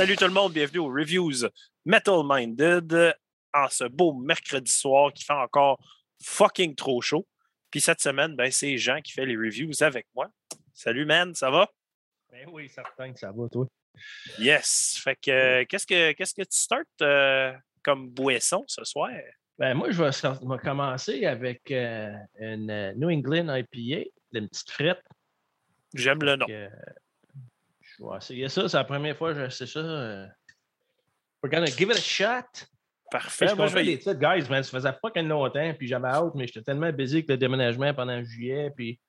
Salut tout le monde, bienvenue aux Reviews Metal Minded en ce beau mercredi soir qui fait encore fucking trop chaud. Puis cette semaine, ben, c'est Jean qui fait les reviews avec moi. Salut man, ça va? Ben oui, certain que ça va, toi. Yes. Fait que euh, qu'est-ce que qu'est-ce que tu startes euh, comme boisson ce soir? Ben moi, je vais, commencer avec euh, une New England IPA, une petite frette. J'aime le nom. Vais essayer ça. C'est la première fois que j'essaie ça. euh. We're gonna give it a shot. Parfait. je Moi, je vais les titres, guys, man. Ça faisait fucking longtemps, puis j'avais hâte, mais j'étais tellement busy avec le déménagement pendant juillet, puis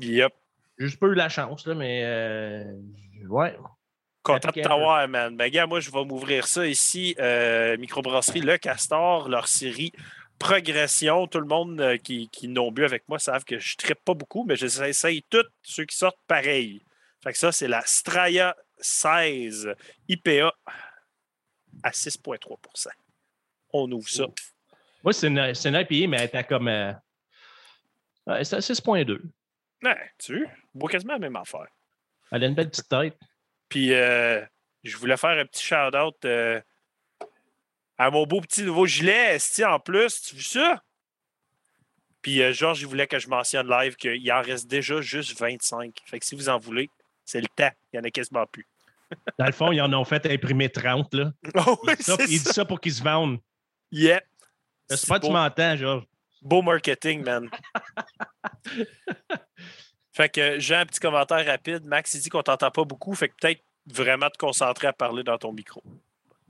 Yep. j'ai juste pas eu la chance, là, mais euh, ouais. Content de t'avoir, man. Ben, gars, moi, je vais m'ouvrir ça ici. euh, Microbrasserie Le Castor, leur série Progression. Tout le monde euh, qui, qui n'ont bu avec moi savent que je ne trippe pas beaucoup, mais j'essaye tous ceux qui sortent pareil. Fait que ça, c'est la Straya 16 IPA à 6,3% On ouvre ça. Moi, c'est une, c'est une IPA, mais elle était comme. euh, ouais, c'était à 6.2. Ouais, tu vois, quasiment la même affaire. Elle a une belle petite tête. Puis, euh, je voulais faire un petit shout-out euh, à mon beau petit nouveau gilet, Esti, en plus. Tu vois ça? Puis, Georges, il voulait que je mentionne live qu'il en reste déjà juste 25. Fait que si vous en voulez, c'est le temps. Il n'y en a quasiment plus. Dans le fond, ils en ont fait imprimer 30. Là. Oh, oui, Il dit ça, c'est il dit ça. ça pour qu'ils se vendent. Yeah. J'espère que tu m'entends, Georges. beau marketing, man. fait que j'ai un petit commentaire rapide. Max, il dit qu'on t'entend pas beaucoup. Fait que peut-être vraiment te concentrer à parler dans ton micro.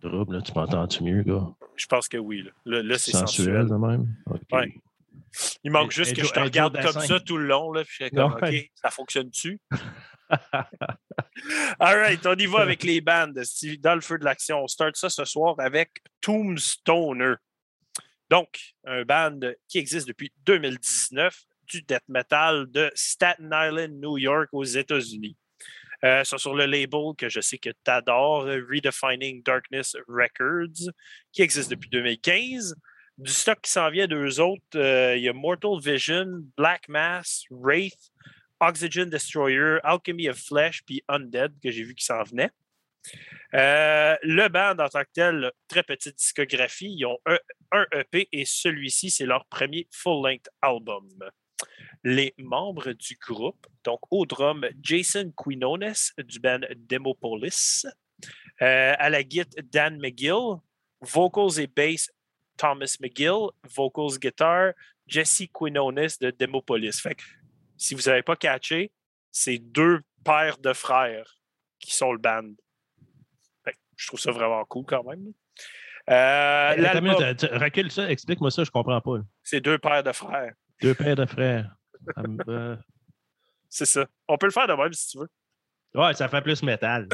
Drôle, là, tu m'entends-tu mieux, gars? Je pense que oui. Là, Là- là, c'est sensuel. De même? Ouais. Il manque juste que je te regarde comme ça tout le long. Là, puis je suis comme. OK, ça fonctionne-tu? All right, on y va avec les bandes. Dans le feu de l'action, on start ça ce soir avec Tombstoner. Donc, un band qui existe depuis 2019, du death metal de Staten Island, New York, aux États-Unis. Euh, sur le label que je sais que tu adores, Redefining Darkness Records, qui existe depuis 2015 du stock qui s'en vient d'eux autres, euh, il y a Mortal Vision, Black Mass, Wraith, Oxygen Destroyer, Alchemy of Flesh, puis Undead, que j'ai vu qui s'en venait. Euh, le band en tant que tel, très petite discographie, ils ont un, EP et celui-ci, c'est leur premier full-length album. Les membres du groupe, donc au drum, Jason Quinones du band Demopolis, euh, à la guitare, Dan McGill, vocals et bass, Thomas McGill, vocals guitar, Jesse Quinones de Demopolis. Fait si vous n'avez pas catché, c'est deux paires de frères qui sont le band. Fait je trouve ça vraiment cool quand même. Euh, minute, tu- recule ça, explique-moi ça, je comprends pas. c'est deux paires de frères. Deux paires de frères. Euh, C'est ça. On peut le faire de même si tu veux. Ouais, ça fait plus métal.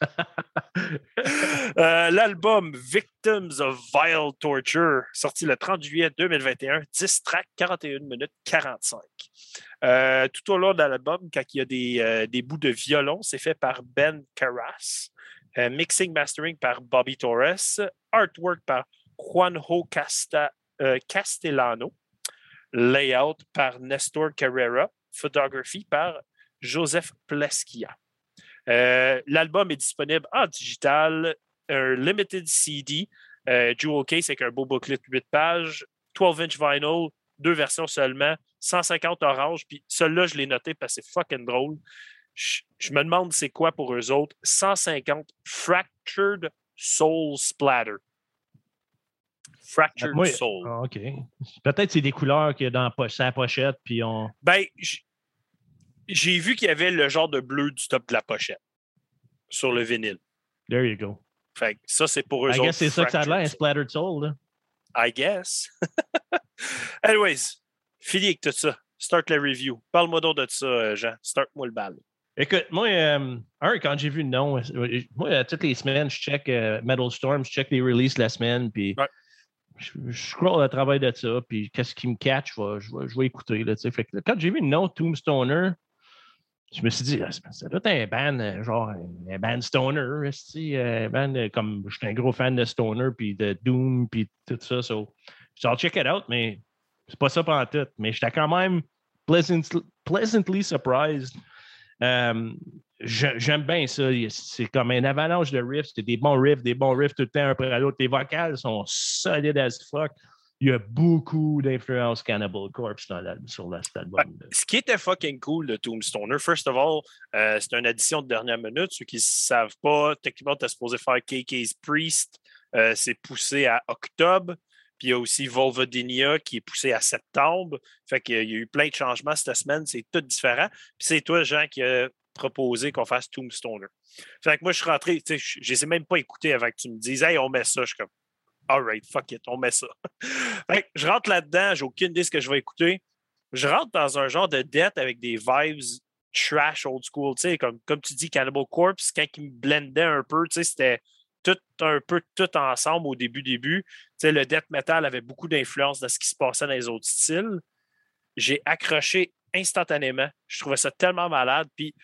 Euh, L'album Victims of Vile Torture, sorti le 30 juillet 2021, 10 tracks, 41 minutes 45. Euh, tout au long de l'album, quand il y a des, euh, bouts de violon, c'est fait par Ben Carras. Mixing mastering par Bobby Torres. Artwork par Juanjo Castellano. Layout par Nestor Carrera. Photography par Joseph Plesquia. Euh, L'album est disponible en digital, un limited CD, euh, jewel case avec un beau booklet de 8 pages, 12-inch vinyl, deux versions seulement, 150 orange, puis celui-là, je l'ai noté parce que c'est fucking drôle. Je, je me demande c'est quoi pour eux autres. 150 Fractured Soul Splatter. Fractured Moi- Soul. Ah, OK. Peut-être c'est des couleurs qu'il y a dans la pochette, puis on. Ben, j'ai vu qu'il y avait le genre de bleu du top de la pochette sur le vinyle. There you go. Fait que ça, c'est pour eux I guess c'est ça que ça a l'air, Splattered Soul. Là. I guess. Anyways, fini avec tout ça. Start la review. Parle-moi donc de ça, euh, Jean. Start-moi le bal. Écoute, moi, euh, un, quand j'ai vu le nom, euh, moi, euh, toutes les semaines, je check euh, Metal Storm, je check les releases la semaine, puis Ouais. je, je scroll à travers de ça, puis qu'est-ce qui me catch, je vais, je vais, je vais écouter. Là, fait que, quand j'ai vu le nom Tombstoner, je me suis dit, ah, ça doit être un band, euh, genre un band stoner, euh, un band euh, comme je suis un gros fan de stoner, puis de Doom, puis tout ça. So, I'll check it out, mais c'est pas ça pendant tout. Mais j'étais quand même pleasantly, pleasantly surprised. J'aime bien ça. C'est comme une avalanche de riffs. C'est des bons riffs, des bons riffs tout le temps un après l'autre. Les vocales sont solides as fuck. Il y a beaucoup d'influence Cannibal Corpse dans sur la- cet album. Ce qui était fucking cool de Tombstoner, first of all, euh, c'est une addition de dernière minute. Ceux qui ne savent pas, techniquement, tu es supposé faire KK's Priest. Euh, c'est poussé à octobre. Puis il y a aussi Volvodinia qui est poussé à septembre. Fait qu'il y a eu plein de changements cette semaine. C'est tout différent. Puis c'est toi, Jean, qui a proposé qu'on fasse Tombstoner. Fait que moi, je suis rentré, tu sais, je je les ai même pas écoutés avant que tu me dises, hey, on met ça. Je suis comme, all right, fuck it, on met ça. fait je rentre là-dedans, j'ai aucune idée de ce que je vais écouter je rentre dans un genre de dette avec des vibes trash old school, tu sais, comme, comme tu dis, Cannibal Corpse, quand ils me blendaient un peu, tu sais, c'était tout un peu tout ensemble au début, début. Tu sais, le death metal avait beaucoup d'influence dans ce qui se passait dans les autres styles. J'ai accroché instantanément. Je trouvais ça tellement malade. Puis,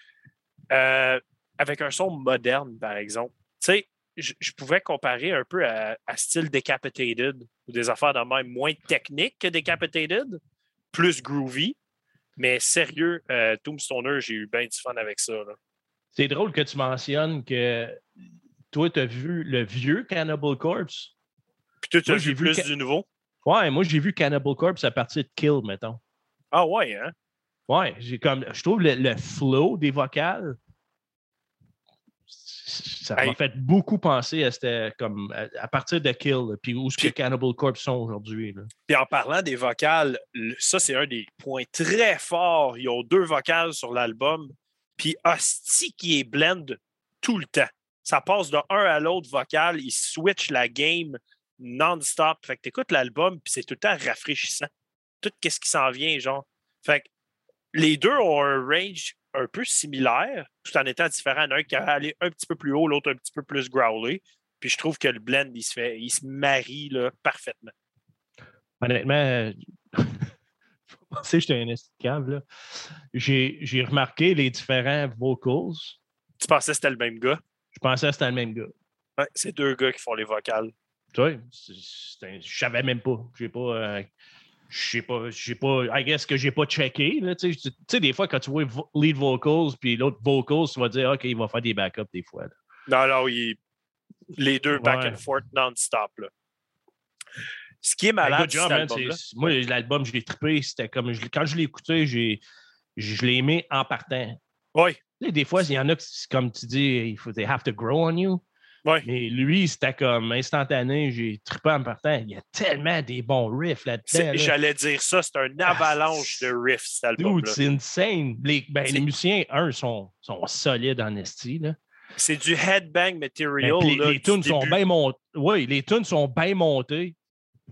euh, avec un son moderne, par exemple, tu sais, je, je pouvais comparer un peu à, à style Decapitated ou des affaires de même moins techniques que Decapitated, plus groovy. Mais sérieux, euh, Tombstoner, j'ai eu bien du fun avec ça. C'est drôle que tu mentionnes que toi, tu as vu le vieux Cannibal Corpse. Puis toi, tu as vu vu plus Ca- du nouveau? Ouais, moi, j'ai vu Cannibal Corpse à partir de Kill, mettons. Ah ouais, hein? Ouais, j'ai comme, je trouve le, le flow des vocales, ça m'a Hey. fait beaucoup penser à, comme, à, à partir de Kill, puis où ce que Cannibal Corpse sont aujourd'hui. Puis en parlant des vocales, le- ça, c'est un des points très forts. Ils ont deux vocales sur l'album. Puis Hostie qui est blend tout le temps. Ça passe de un à l'autre vocal. Ils switchent la game non-stop. Fait que t'écoutes l'album, puis c'est tout le temps rafraîchissant. Tout ce qui s'en vient, genre. Fait que les deux ont un range un peu similaire, tout en étant différent. Il y en a un qui a allé un petit peu plus haut, l'autre un petit peu plus growlé. Puis je trouve que le blend, il se fait, il se marie là, parfaitement. Honnêtement, euh, faut penser que j'étais un esti de cave, là. J'ai remarqué les différents vocals. Tu pensais que c'était le même gars? Je pensais que c'était le même gars. Ouais, c'est deux gars qui font les vocales. Tu vois, je savais même pas. J'ai pas. euh, j'ai pas, j'ai pas, I guess que j'ai pas checké. là, Tu sais, sais, des fois, quand tu vois vo- lead vocals puis l'autre vocals, tu vas dire, OK, il va faire des backups des fois. là. Non, non, il- les deux back and forth non-stop. là. Ce qui est Hey, malade, job, man, c'est- Moi, l'album, je l'ai trippé. C'était comme. je quand je l'ai écouté, j'ai, je l'ai aimé en partant. Oui, sais, des fois, il y en a qui, comme tu dis, il faut, they have to grow on you. Mais lui, c'était comme instantané. J'ai trippé en partant. Il y a tellement des bons riffs là-dedans. Là. J'allais dire ça, c'est un avalanche de riffs, cet album-là. c'est insane. Les, ben, les musiciens, un, sont, sont solides en esti. C'est du headbang Ben, material. les, là, les du tunes sont bien montées. Oui, les tunes sont bien montées.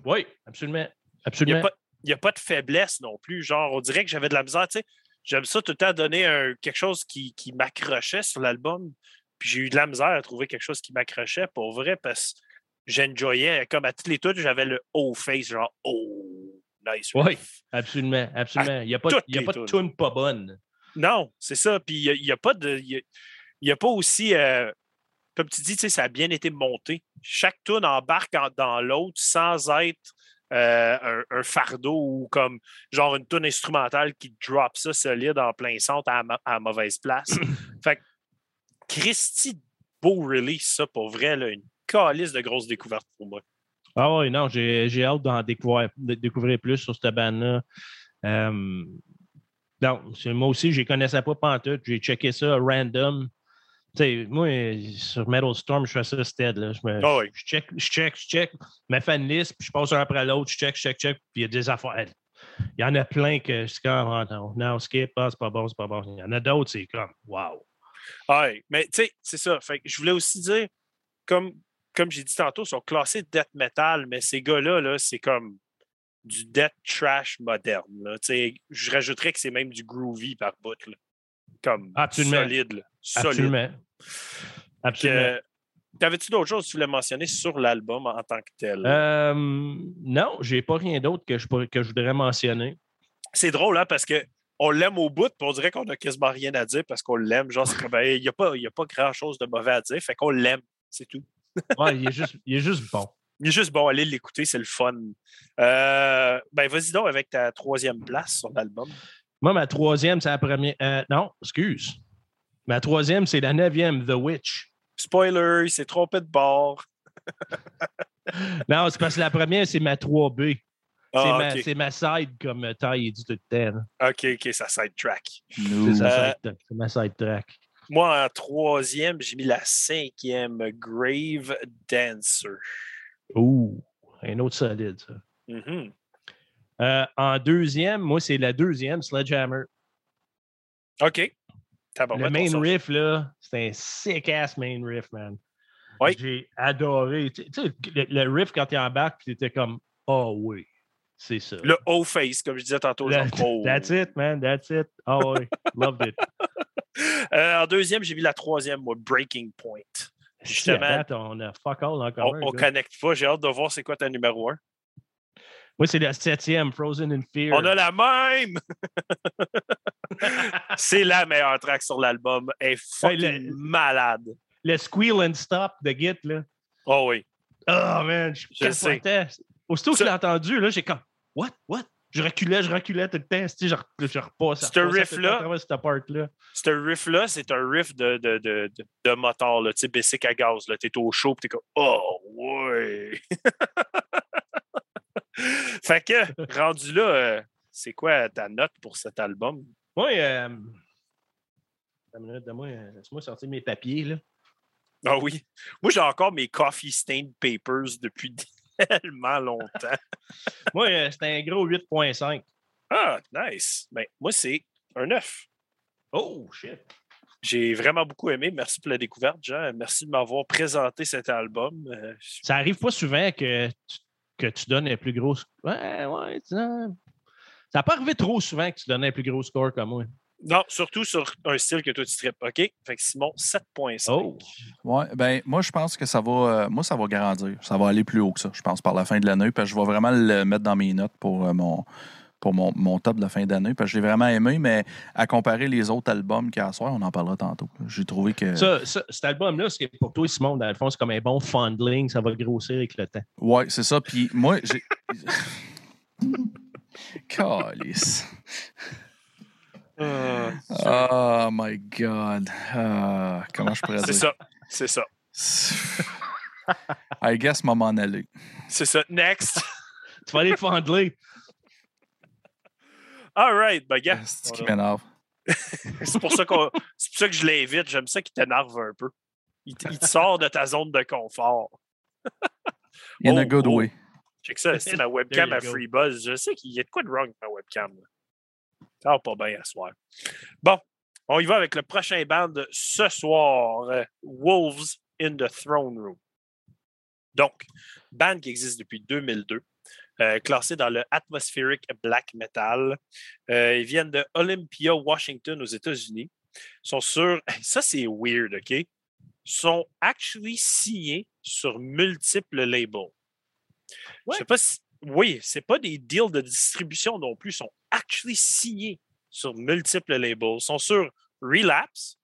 Oui, absolument. Il n'y Absolument. a, pas- il y a pas de faiblesse non plus. Genre, on dirait que j'avais de la misère. tu sais. J'aime ça tout le temps donner un- quelque chose qui, qui m'accrochait sur l'album. Puis j'ai eu de la misère à trouver quelque chose qui m'accrochait pour vrai parce que j'enjoyais. Comme à toutes les tunes, j'avais le oh face, genre oh, nice. Oui. Absolument, absolument. Il n'y a pas, toutes il y a les pas de tune pas bonne. Non, c'est ça. Puis il n'y a, pas de. Il y a, pas aussi. euh, comme tu dis, ça a bien été monté. Chaque tune embarque en- dans l'autre sans être euh, un, un fardeau ou comme genre une tune instrumentale qui drop ça solide en plein centre à, la mauvaise place. fait que Christy, beau release, ça, pour vrai, là, une calice de grosses découvertes pour moi. Ah oui, non, j'ai hâte d'en découvrir, de découvrir plus sur cette bande-là. Euh, non, moi aussi, je ne connaissais pas pantoute. J'ai checké ça random. Tu sais, moi, sur Metal Storm, je fais ça stead. Là. Je, me, oui. je check, je check, je check. Je une liste, puis je passe un après l'autre. Je check, je check, je check. Puis il y a des affaires. Il y en a plein que c'est comme, ah, non, non, skip, ah, c'est pas bon, c'est pas bon. Il y en a d'autres, c'est comme, wow. Ouais, mais tu sais, c'est ça. Fait que je voulais aussi dire, comme comme j'ai dit tantôt, sont classés death metal, mais ces gars-là, -là, c'est comme du death trash moderne. Là. Je rajouterais que c'est même du groovy par bout. Là. Comme Absolument. solide. Là. solide. Absolument. Absolument. T'avais-tu d'autres choses que tu voulais mentionner sur l'album en tant que tel? Euh, non, j'ai pas rien d'autre que je, que je voudrais mentionner. C'est drôle, hein, parce que on l'aime au bout, puis on dirait qu'on a quasiment rien à dire parce qu'on l'aime. Genre, c'est comme, il n'y pas, a pas grand-chose de mauvais à dire, fait qu'on l'aime, c'est tout. Ouais, il, est juste, il est juste bon. Il est juste bon, allez l'écouter, c'est le fun. Euh, ben, vas-y donc avec ta troisième place sur l'album. Moi, ma troisième, c'est la première. euh, non, excuse. Ma troisième, c'est la neuvième, The Witch. Spoiler, il s'est trompé de bord. Non, c'est parce que la première, c'est ma 3B. C'est, Ah, ma, c'est ma side, comme euh, Ty dit tout le temps. là. OK, OK, ça. C'est, Euh, side- c'est ma side track. Moi, en troisième, j'ai mis la cinquième, Grave Dancer. Ouh, un autre solide, ça. Mhm. Euh, en deuxième, moi, c'est la deuxième, Sledgehammer. OK. Le main riff, là, c'est un sick-ass main riff, man. Oui. J'ai adoré. Tu tu sais, le, le riff, quand il embarque, tu étais comme, oh oui, c'est ça. Le O-face, comme je disais tantôt. Genre, oh. That's it, man, that's it. Oh oui, loved it. Euh, en deuxième, j'ai mis la troisième, moi, Breaking Point. Justement. Si, à date, on a fuck all en On, connecte pas. J'ai hâte de voir c'est quoi ta numéro un. Moi, c'est la septième, Frozen in Fear. On a la même! c'est la meilleure track sur l'album. Elle est fucking le- malade. Le Squeal and Stop de Git, là. Oh oui. Oh, man, je, Je sais. Aussitôt que je l'ai entendu, là, j'ai comme, what, what? Je reculais, je reculais tout le temps. Tu sais, Je, re- je repasse. Ce riff-là-. Ce riff-là, c'est un riff de, de, de, de, de moteur, tu sais, basic à gaz. Tu es au chaud et tu es comme Oh, ouais! fait que, rendu là, euh, c'est quoi ta note pour cet album? Moi, euh, euh, laisse-moi sortir mes papiers, là. Ah oui. Moi, j'ai encore mes coffee stained papers depuis tellement longtemps. Moi, euh, c'était un gros 8.5. Ah, nice. Ben, moi, c'est un 9. Oh, shit. J'ai vraiment beaucoup aimé. Merci pour la découverte, Jean. Merci de m'avoir présenté cet album. Euh, Ça arrive pas souvent que tu, que tu donnes un plus gros. Ouais, ouais, ça n'a pas arrivé trop souvent que tu donnes un plus gros score comme moi. Non, surtout sur un style que toi tu tripes. OK? Fait que Simon, 7.5. Oh. Ouais, ben moi je pense que ça va euh, moi ça va grandir. Ça va aller plus haut que ça, je pense, par la fin de l'année. Parce que je vais vraiment le mettre dans mes notes pour euh, mon pour mon, mon top de la fin d'année. Parce que je l'ai vraiment aimé, mais à comparer les autres albums qu'il y a à soir, on en parlera tantôt. J'ai trouvé que. Ça, ça- cet album-là, ce qui est pour toi, Simon, dans le fond, c'est comme un bon fondling, ça va grossir avec le temps. Ouais, c'est ça. Puis moi, j'ai. Calice. Oh my God. Ah, comment je pourrais c'est dire? ça. C'est ça. I guess m'en m'en aller. C'est ça. Next. Tu vas aller fondler. All right. Ben, gars, C'est qui on a- m'énerve? c'est pour, ça qu'on- c'est pour ça que je l'invite. J'aime ça qu'il t'énerve un peu. Il, te- il te sort de ta zone de confort. In Oh, a good oh. way. Check ça, c'est ma webcam à you go. Freebuzz. Je sais qu'il y a de quoi de wrong avec ma webcam. là. Ça va pas bien à soir. Bon, on y va avec le prochain band de ce soir, euh, Wolves in the Throne Room. Donc, band qui existe depuis 2002, euh, classé dans le Atmospheric Black Metal. Euh, ils viennent de Olympia, Washington, aux États-Unis. Ils sont sur. Ça, c'est weird, OK? Ils sont actually signés sur multiples labels. Je sais pas si. Oui, c'est pas des deals de distribution non plus. Ils sont actually signés sur multiples labels. Ils sont sur Relapse,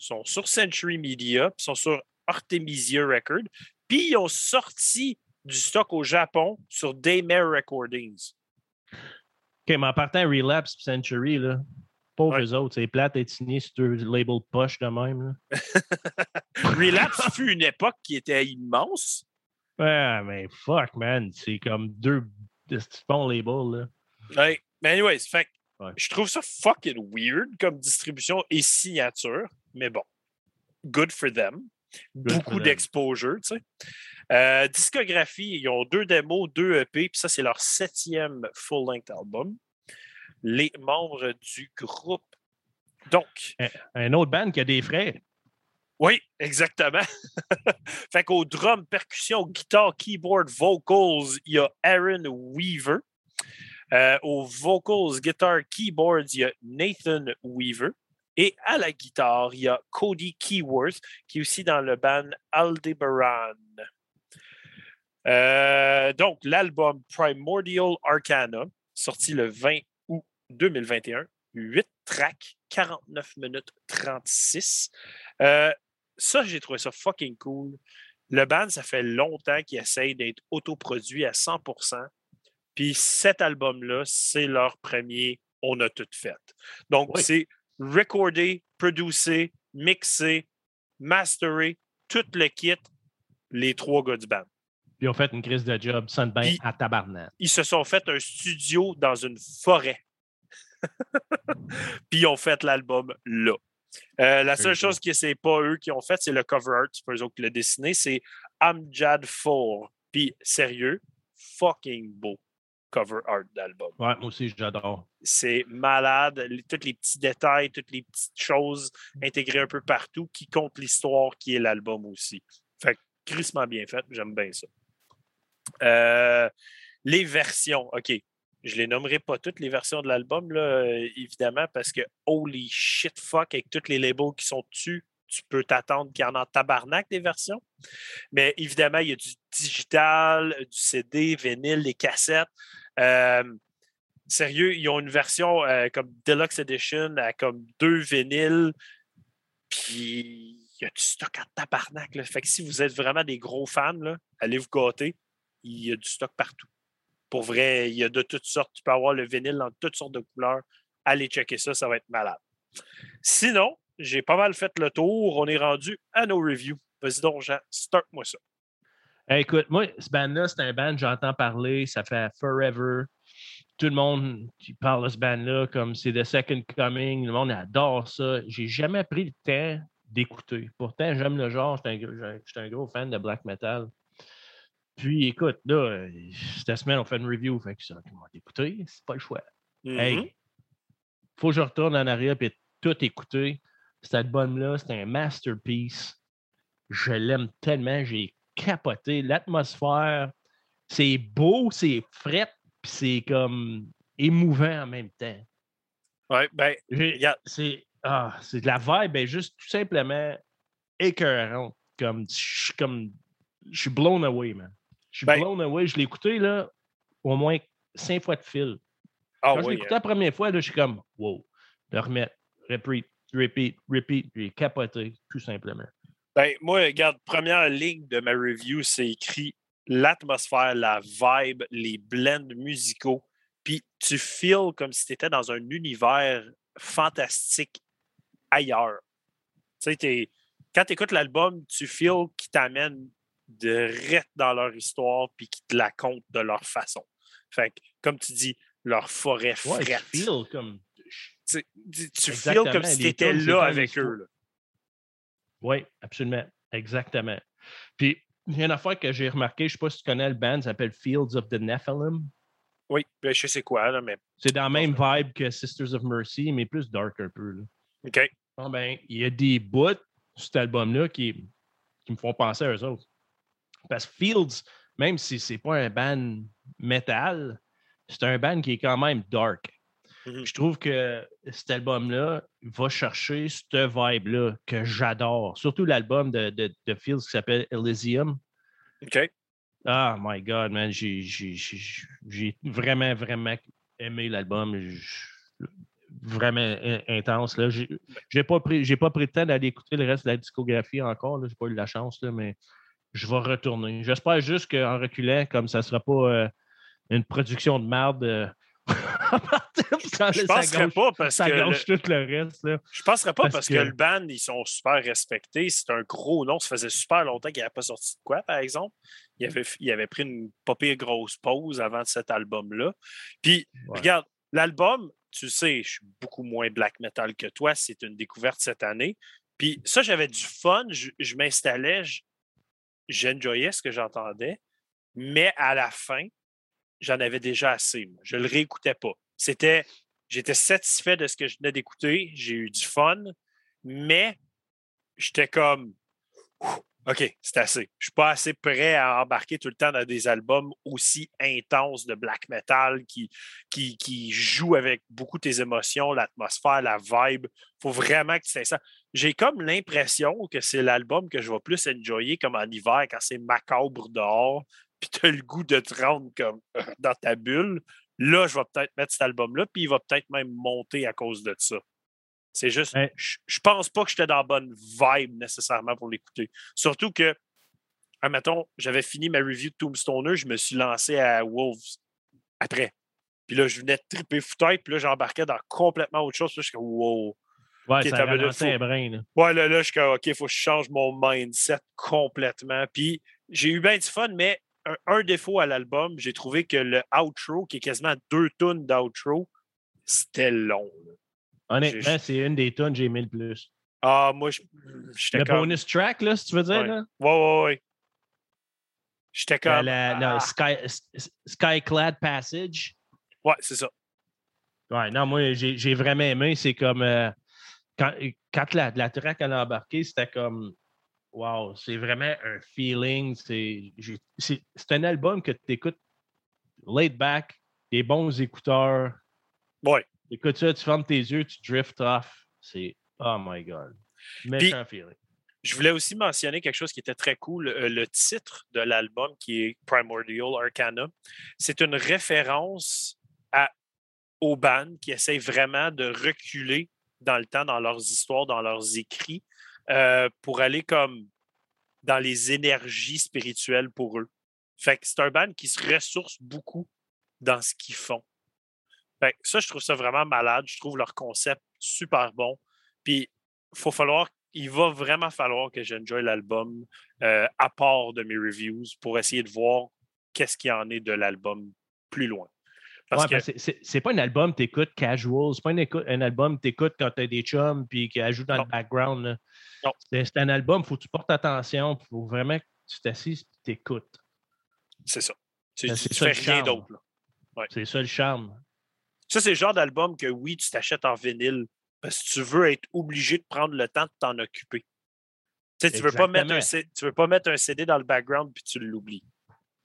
ils sont sur Century Media, puis ils sont sur Artemisia Records. Puis ils ont sorti du stock au Japon sur Daymare Recordings. OK, mais en partant Relapse et Century, là, pauvres Ouais. eux autres, c'est plate d'être signé sur deux labels poche de même. Là. Relapse fut une époque qui était immense. Ouais, mais fuck, man. C'est comme deux bons labels. Là. Ouais. Mais anyways, fait que Ouais. je trouve ça fucking weird comme distribution et signature. Mais bon, good for them. Good Beaucoup d'exposure, tu sais. Euh, discographie, ils ont deux démos, deux EP, puis ça, c'est leur septième full-length album. Les membres du groupe. Donc, Un autre band qui a des frères. Oui, exactement. fait qu'au drum, percussion, guitare, keyboard, vocals, il y a Aaron Weaver. Euh, aux vocals, guitar, keyboards, il y a Nathan Weaver. Et à la guitare, il y a Cody Keyworth, qui est aussi dans le band Aldebaran. Euh, donc, l'album Primordial Arcana, sorti le 20 août 2021, 8 tracks, 49 minutes 36. Euh, ça, j'ai trouvé ça fucking cool. Le band, ça fait longtemps qu'il essaye d'être autoproduit à 100%. Puis cet album-là, c'est leur premier On a tout fait. Donc, c'est recordé, producé, mixé, masteré, tout le kit, les trois gars du band. Puis ils ont fait une crise de job sans bain à tabarnak. Ils se sont fait un studio dans une forêt. Puis ils ont fait l'album là. Euh, la seule chose que c'est pas eux qui ont fait, c'est le cover art. C'est pas eux autres qui l'ont dessiné. C'est Amjad Four. Puis sérieux, fucking beau cover art d'album. Ouais, moi aussi, j'adore. C'est malade. Tous les petits détails, toutes les petites choses intégrées un peu partout qui comptent l'histoire qui est l'album aussi. Fait crissement bien fait. J'aime bien ça. Euh, les versions, OK. Je les nommerai pas toutes les versions de l'album, euh, évidemment, parce que holy shit fuck, avec tous les labels qui sont dessus, tu peux t'attendre qu'il y en a tabarnak des versions. Mais évidemment, il y a du digital, du CD, vinyle, les cassettes. Euh, sérieux, ils ont une version euh, comme Deluxe Edition à comme deux vinyles. Puis il y a du stock à tabarnak. Fait que si vous êtes vraiment des gros fans, là, allez vous gâter. Il y a du stock partout. Pour vrai, il y a de toutes sortes. Tu peux avoir le vinyle dans toutes sortes de couleurs. Allez checker ça, ça va être malade. Sinon, j'ai pas mal fait le tour. On est rendu à nos reviews. Vas-y donc, Jean, start-moi ça. écoute, moi, ce band-là, c'est un band, j'entends parler, ça fait forever. Tout le monde qui parle de ce band-là comme c'est The Second Coming. Le monde adore ça. J'ai jamais pris le temps d'écouter. Pourtant, j'aime le genre. Je suis un, gros fan de black metal. Puis écoute, là, cette semaine, on fait une review. Fait que ça, comment écouter, c'est pas le choix. Hey, mm-hmm. faut que je retourne en arrière et tout écouter. Cet album-là, c'est un masterpiece. Je l'aime tellement, j'ai capoté. L'atmosphère, c'est beau, c'est fret, puis c'est comme émouvant en même temps. Oui, ben, c'est ah, c'est la vibe est juste tout simplement écœurante. Comme, je, comme, je suis blown away, man. Je suis ben blown away. Je l'ai écouté là, au moins cinq fois de fil. Ah Quand je l'ai écouté hein. la première fois, là, je suis comme, wow, le remettre, repeat, repeat, repeat. J'ai capoté, tout simplement. Ben, moi, regarde, première ligne de ma review, c'est écrit l'atmosphère, la vibe, les blends musicaux. Puis tu feels comme si tu étais dans un univers fantastique ailleurs. Tu sais, quand tu écoutes l'album, tu feels qu'ils t'amènent de dans leur histoire puis qu'ils te la comptent de leur façon. Fait que, comme tu dis, leur forêt frette. Ouais, feel comme... Tu, tu comme si tu étais là avec eux. Oui, absolument. Exactement. Puis, il y a une affaire que j'ai remarqué, je ne sais pas si tu connais le band, ça s'appelle Fields of the Nephilim. Oui, ben, je sais quoi, là, mais. C'est dans la même vibe que Sisters of Mercy, mais plus dark un peu. Là. OK. Bon, ben, il y a des bouts sur cet album-là qui, qui me font penser à eux autres. Parce que Fields, même si c'est pas un band metal, c'est un band qui est quand même dark. Mm-hmm. Je trouve que cet album-là va chercher cette vibe-là que j'adore. Surtout l'album de, de, de, Fields qui s'appelle Elysium. OK. Ah, my God, man. J'ai vraiment, vraiment aimé l'album. Vraiment intense. Je n'ai pas, pris, pas pris le temps d'aller écouter le reste de la discographie encore. Je n'ai pas eu la chance, là, mais je vais retourner. J'espère juste qu'en reculant, comme ça ne sera pas euh, une production de merde. Euh, je penserais pas parce ça que. Gâche tout le reste. Je penserais pas parce, que... le band, ils sont super respectés. C'est un gros nom. Ça faisait super longtemps qu'il n'avait pas sorti de quoi, par exemple. Il avait, il avait pris une pas grosse pause avant cet album-là. Puis, regarde, l'album, tu sais, je suis beaucoup moins black metal que toi. C'est une découverte cette année. Puis ça, j'avais du fun. Je, je m'installais, j'enjoyais ce que j'entendais. Mais à la fin, j'en avais déjà assez. Je ne le réécoutais pas. C'était, j'étais satisfait de ce que je venais d'écouter. J'ai eu du fun, mais j'étais comme OK, c'est assez. Je suis pas assez prêt à embarquer tout le temps dans des albums aussi intenses de black metal qui, qui, jouent avec beaucoup tes émotions, l'atmosphère, la vibe. Il faut vraiment que tu ça. J'ai comme l'impression que c'est l'album que je vais plus enjoyer comme en hiver quand c'est macabre dehors, puis tu as le goût de te rendre comme dans ta bulle. Là, je vais peut-être mettre cet album-là, puis il va peut-être même monter à cause de ça. C'est juste, je, je, pense pas que j'étais dans la bonne vibe nécessairement pour l'écouter. Surtout que, admettons, j'avais fini ma review de Tombstoner, je me suis lancé à Wolves après. Puis là, je venais de triper foutre, puis là, j'embarquais dans complètement autre chose. Puis là, je suis comme, wow. Ouais, okay, ça a un brin, là. Ouais, là, là, je suis comme, OK, il faut que je change mon mindset complètement. Puis j'ai eu bien du fun, mais un, un défaut à l'album, j'ai trouvé que le outro, qui est quasiment deux tonnes d'outro, c'était long. Là. Honnêtement, c'est une des tonnes que j'ai aimé le plus. Ah, moi, j'étais Le comme... bonus track, là, si tu veux dire, ouais. là? Ouais, ouais, ouais. J'étais comme... La, ah. Sky, Skyclad Passage. Ouais, c'est ça. Ouais, non, moi, j'ai vraiment aimé. C'est comme... Euh, quand, quand la, la track a embarqué, c'était comme... Wow, c'est vraiment un feeling. C'est un album que tu écoutes laid back, des bons écouteurs. Ouais. Écoute ça, tu fermes tes yeux, tu drift off. C'est oh my God. Méchant Puis, feeling. Je voulais aussi mentionner quelque chose qui était très cool. Le, le titre de l'album, qui est Primordial Arcana, c'est une référence à, aux bandes qui essayent vraiment de reculer dans le temps, dans leurs histoires, dans leurs écrits, euh, pour aller comme dans les énergies spirituelles pour eux. Fait que c'est un band qui se ressource beaucoup dans ce qu'ils font. Fait ça, je trouve ça vraiment malade. Je trouve leur concept super bon. Puis, il faut falloir, il va vraiment falloir que j'enjoy l'album euh, à part de mes reviews pour essayer de voir qu'est-ce qu'il y en est de l'album plus loin. Parce ouais, que c'est pas un album que tu écoutes casual, c'est pas un, un album que tu écoutes quand tu as des chums puis qui ajoute dans non. le background. Non. C'est un album, il faut que tu portes attention, il faut vraiment que tu t'assises et tu écoutes. C'est ça. Tu, Ben, tu ça fais rien d'autre. Ouais. C'est ça le charme. Ça, c'est le genre d'album que oui, tu t'achètes en vinyle parce que tu veux être obligé de prendre le temps de t'en occuper. Tu sais, tu veux pas mettre un, tu veux pas mettre un CD dans le background puis tu l'oublies.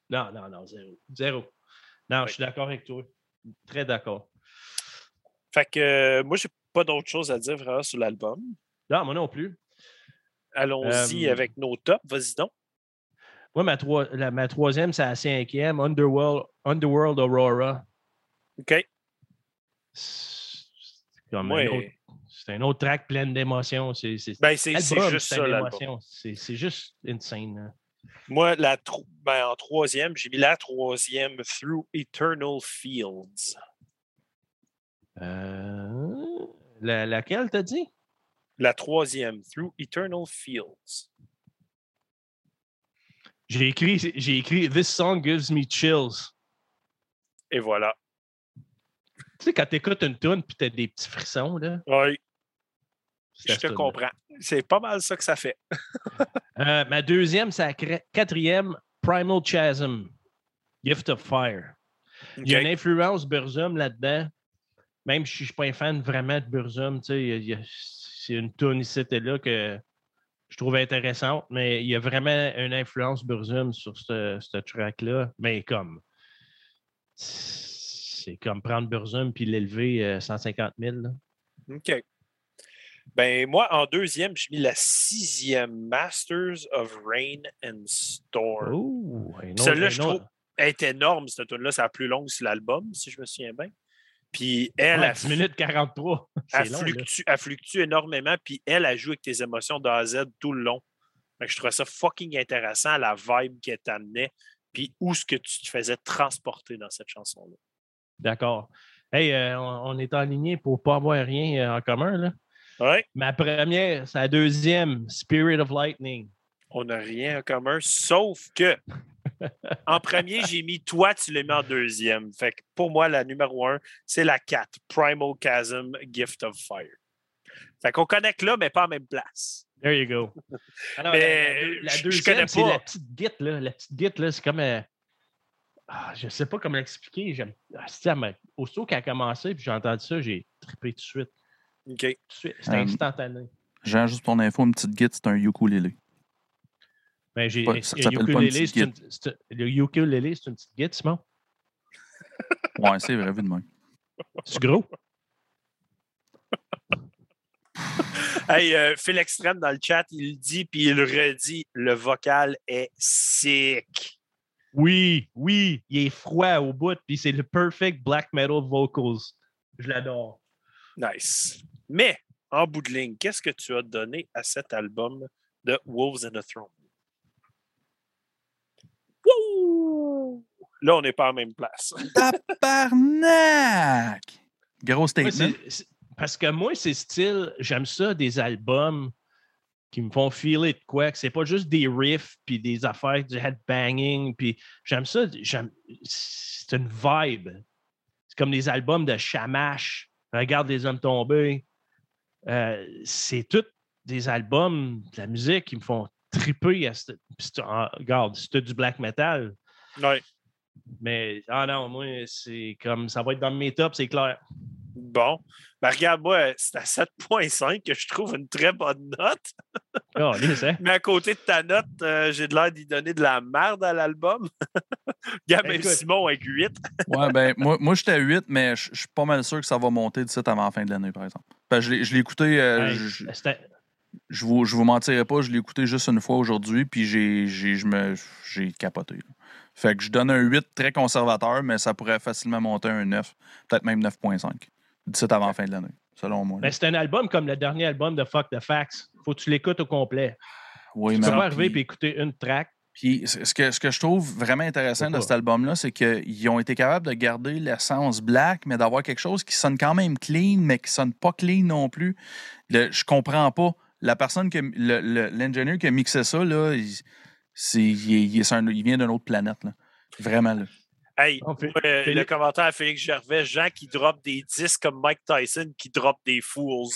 Non, non, non, zéro. Zéro. Non, je suis d'accord avec toi. Très d'accord. Fait que euh, moi, j'ai pas d'autre chose à dire vraiment sur l'album. Non, moi non plus. Allons-y Euh, avec nos tops. Vas-y donc. Moi, ma, troi- la- ma troisième, c'est la cinquième, Underworld, Underworld Aurora. OK. C'est comme un autre, c'est un autre track plein d'émotions. C'est ben, juste ça, une l'album. émotion. C'est c'est juste insane. hein. Moi, la tro- ben, en troisième, j'ai mis la troisième Through Eternal Fields. Euh, la- laquelle, t'as dit? La troisième, Through Eternal Fields. J'ai écrit, j'ai écrit This song gives me chills. Et voilà. Tu sais, quand t'écoutes une tune puis t'as des petits frissons, là. Oui, je te comprends. C'est pas mal ça que ça fait. Euh, ma deuxième, c'est la quatrième, Primal Chasm, Gift of Fire. Il y a une influence Burzum là-dedans. Même si je ne suis pas un fan vraiment de Burzum, c'est une tune ici et là que je trouve intéressante, mais il y a vraiment une influence Burzum sur ce, ce track-là. Mais comme, c'est comme prendre Burzum puis l'élever euh, 150 000. là. OK. Ben, moi, en deuxième, j'ai mis la sixième Masters of Rain and Storm. Celle-là, je trouve, elle est énorme, cette tune-là. C'est la plus longue sur l'album, si je me souviens bien. Puis elle, Ouais, elle, 10 minutes 43. C'est elle long, fluctue, elle fluctue énormément. Puis elle, elle joue avec tes émotions de A à Z tout le long. Que je trouvais ça fucking intéressant, la vibe qu'elle t'amenait. Puis où ce que tu te faisais transporter dans cette chanson-là. D'accord. Hey, euh, on, on est aligné pour ne pas avoir rien euh, en commun. Là. Ouais, Ma première, c'est la deuxième, Spirit of Lightning. on n'a rien en commun, sauf que en premier, j'ai mis toi, tu l'as mis en deuxième. Fait que pour moi, la numéro un, c'est la 4, Primal Chasm, Gift of Fire. Fait qu'on connecte là, mais pas en même place. There you go. Alors, Mais, la, la- deuxième, connais c'est pas. la petite guite. Là. La petite guite, là, c'est comme. euh, ah, je ne sais pas comment l'expliquer. J'aime- ah, Aussitôt qu'elle a commencé, puis j'ai entendu ça, j'ai trippé tout de suite. OK. C'était Euh, instantané. Jean, juste pour ton info, une petite guide, c'est un ukulélé. Ben, j'ai, Pas- ça s'appelle pas une petite c'est une- c'est- le ukulélé, c'est une petite guide, Simon? Ouais, c'est vrai, vu de même. C'est gros? Hey, euh, Phil Extrême dans le chat, il dit puis il redit le vocal est sick. Oui, oui, il est froid au bout, puis c'est le perfect black metal vocals. Je l'adore. Nice. Mais, en bout de ligne, qu'est-ce que tu as donné à cet album de Wolves and the Throne? Wouh! Là, on n'est pas en même place. Tabarnak! Gros statement. parce que moi, c'est style, j'aime ça, des albums qui me font feeler de quoi, que c'est pas juste des riffs puis des affaires du headbanging, puis j'aime ça, j'aime, c'est une vibe. C'est comme des albums de Shamash, Regarde les hommes tombés. Euh, c'est tous des albums de la musique qui me font triper. À ce- puis c'est- ah, regarde, c'est du black metal, mais ah non, moi, c'est comme ça va être dans mes tops, c'est clair. Bon. Ben, regarde, moi, c'est à 7.5 que je trouve une très bonne note. Lisse, hein? Mais à côté de ta note, euh, j'ai de l'air d'y donner de la merde à l'album. Regarde, même Écoute. Simon avec 8. Ouais, ben, moi, moi j'étais à 8, mais je suis pas mal sûr que ça va monter d'ici avant la fin de l'année, par exemple. Ben, je l'ai je l'ai écouté, euh, je, vous, je vous mentirai pas, je l'ai écouté juste une fois aujourd'hui, puis j'ai j'ai- je me- j'ai capoté. là. Fait que je donne un 8 très conservateur, mais ça pourrait facilement monter à un 9, peut-être même 9.5, d'ici avant la fin de l'année, selon moi. là. Ben, c'est un album comme le dernier album de Fuck the Facts. Faut que tu l'écoutes au complet. oui, Tu peux mais pas arriver et écouter une track. Puis ce que, ce que je trouve vraiment intéressant C'est de cet album-là, c'est qu'ils ont été capables de garder l'essence black, mais d'avoir quelque chose qui sonne quand même clean, mais qui sonne pas clean non plus. Le- je comprends pas. La personne, que l'ingénieur qui a mixé ça, là, il, c'est- il est- il est sur un- il vient d'une autre planète. Là. Vraiment. Là. Hey, moi, le commentaire à Félix Gervais, Jean qui drop des disques comme Mike Tyson qui drop des fools.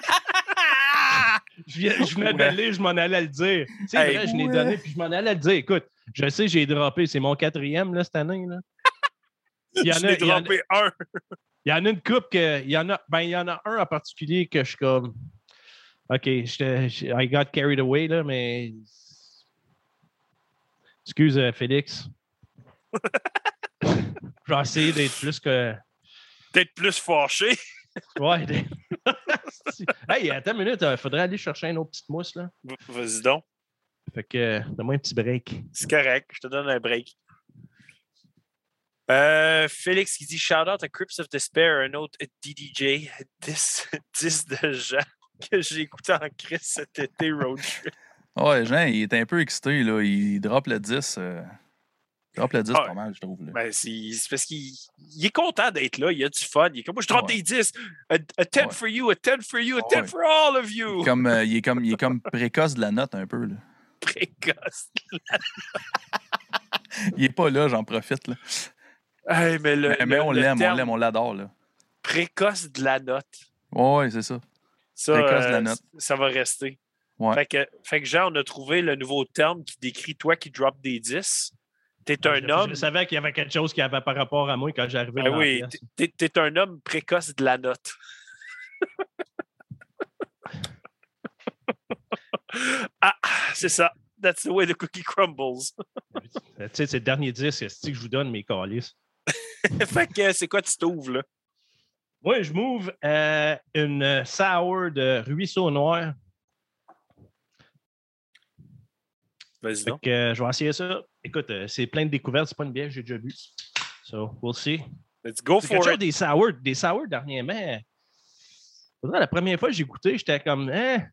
Je, viens- je venais Ouais. lire, je m'en allais le dire. C'est Hey, vrai, je l'ai ouais. donné, puis je m'en allais le dire. Écoute, je sais, j'ai droppé. C'est mon quatrième là, cette année. Là. Il y en Je a, l'ai il y en a- droppé un. il y en a une coupe que. Il y en a, ben, il y en a un en particulier que je suis comme. OK, j'étais- j'- I got carried away, là, mais. Excuse, euh, Félix. je vais essayer d'être plus que. Peut-être plus fâché. Ouais. hey, attends une minute, il faudrait aller chercher une autre petite mousse, là. Vas-y donc. Fait que, euh, donne-moi un petit break. C'est correct. Je te donne un break. Euh, Félix qui dit Shout out à Crips of Despair, un autre DDJ, 10, 10 de gens que j'ai écouté en crise cet été road trip. Ouais, Jean, il est un peu excité. Là. Il drop le 10. euh, il drop le 10 Ah, pas mal, je trouve. Ben, c'est parce qu'il il est content d'être là, il a du fun. Il est comme moi, je drop Ouais. des 10. A, a 10 Ouais. for you, a 10 for you, a Ouais. 10 for all of you. Comme, euh, il, est comme, il est comme précoce de la note un peu. Là. Précoce. Il est pas là, j'en profite. Là. Hey, mais le, mais mais le- on l'aime, on l'aime, on l'adore. Précoce de la note. Ouais, ouais, c'est ça. Ça, Précoce de la euh, note. ça va rester. Ouais. Fait, que, fait que Jean, on a trouvé le nouveau terme qui décrit toi qui drop des 10. T'es un je, homme. Je savais qu'il y avait quelque chose qui avait par rapport à moi quand j'arrivais Ben oui, t'es- t'es un homme précoce de la note. ah, c'est ça. That's the way the cookie crumbles. Tu sais, c'est le dernier disque c'est que je vous donne, mes calices? fait que c'est quoi tu t'ouvres, là? Moi, je m'ouvre euh, une sour de Ruisseau Noir. Vas-y euh, je vais essayer ça. Écoute, euh, c'est plein de découvertes. C'est pas une bière que j'ai déjà bu. So, we'll see. Let's go for quelque chose it. des sour, des sour dernièrement. La première fois que j'ai goûté, j'étais comme, hein?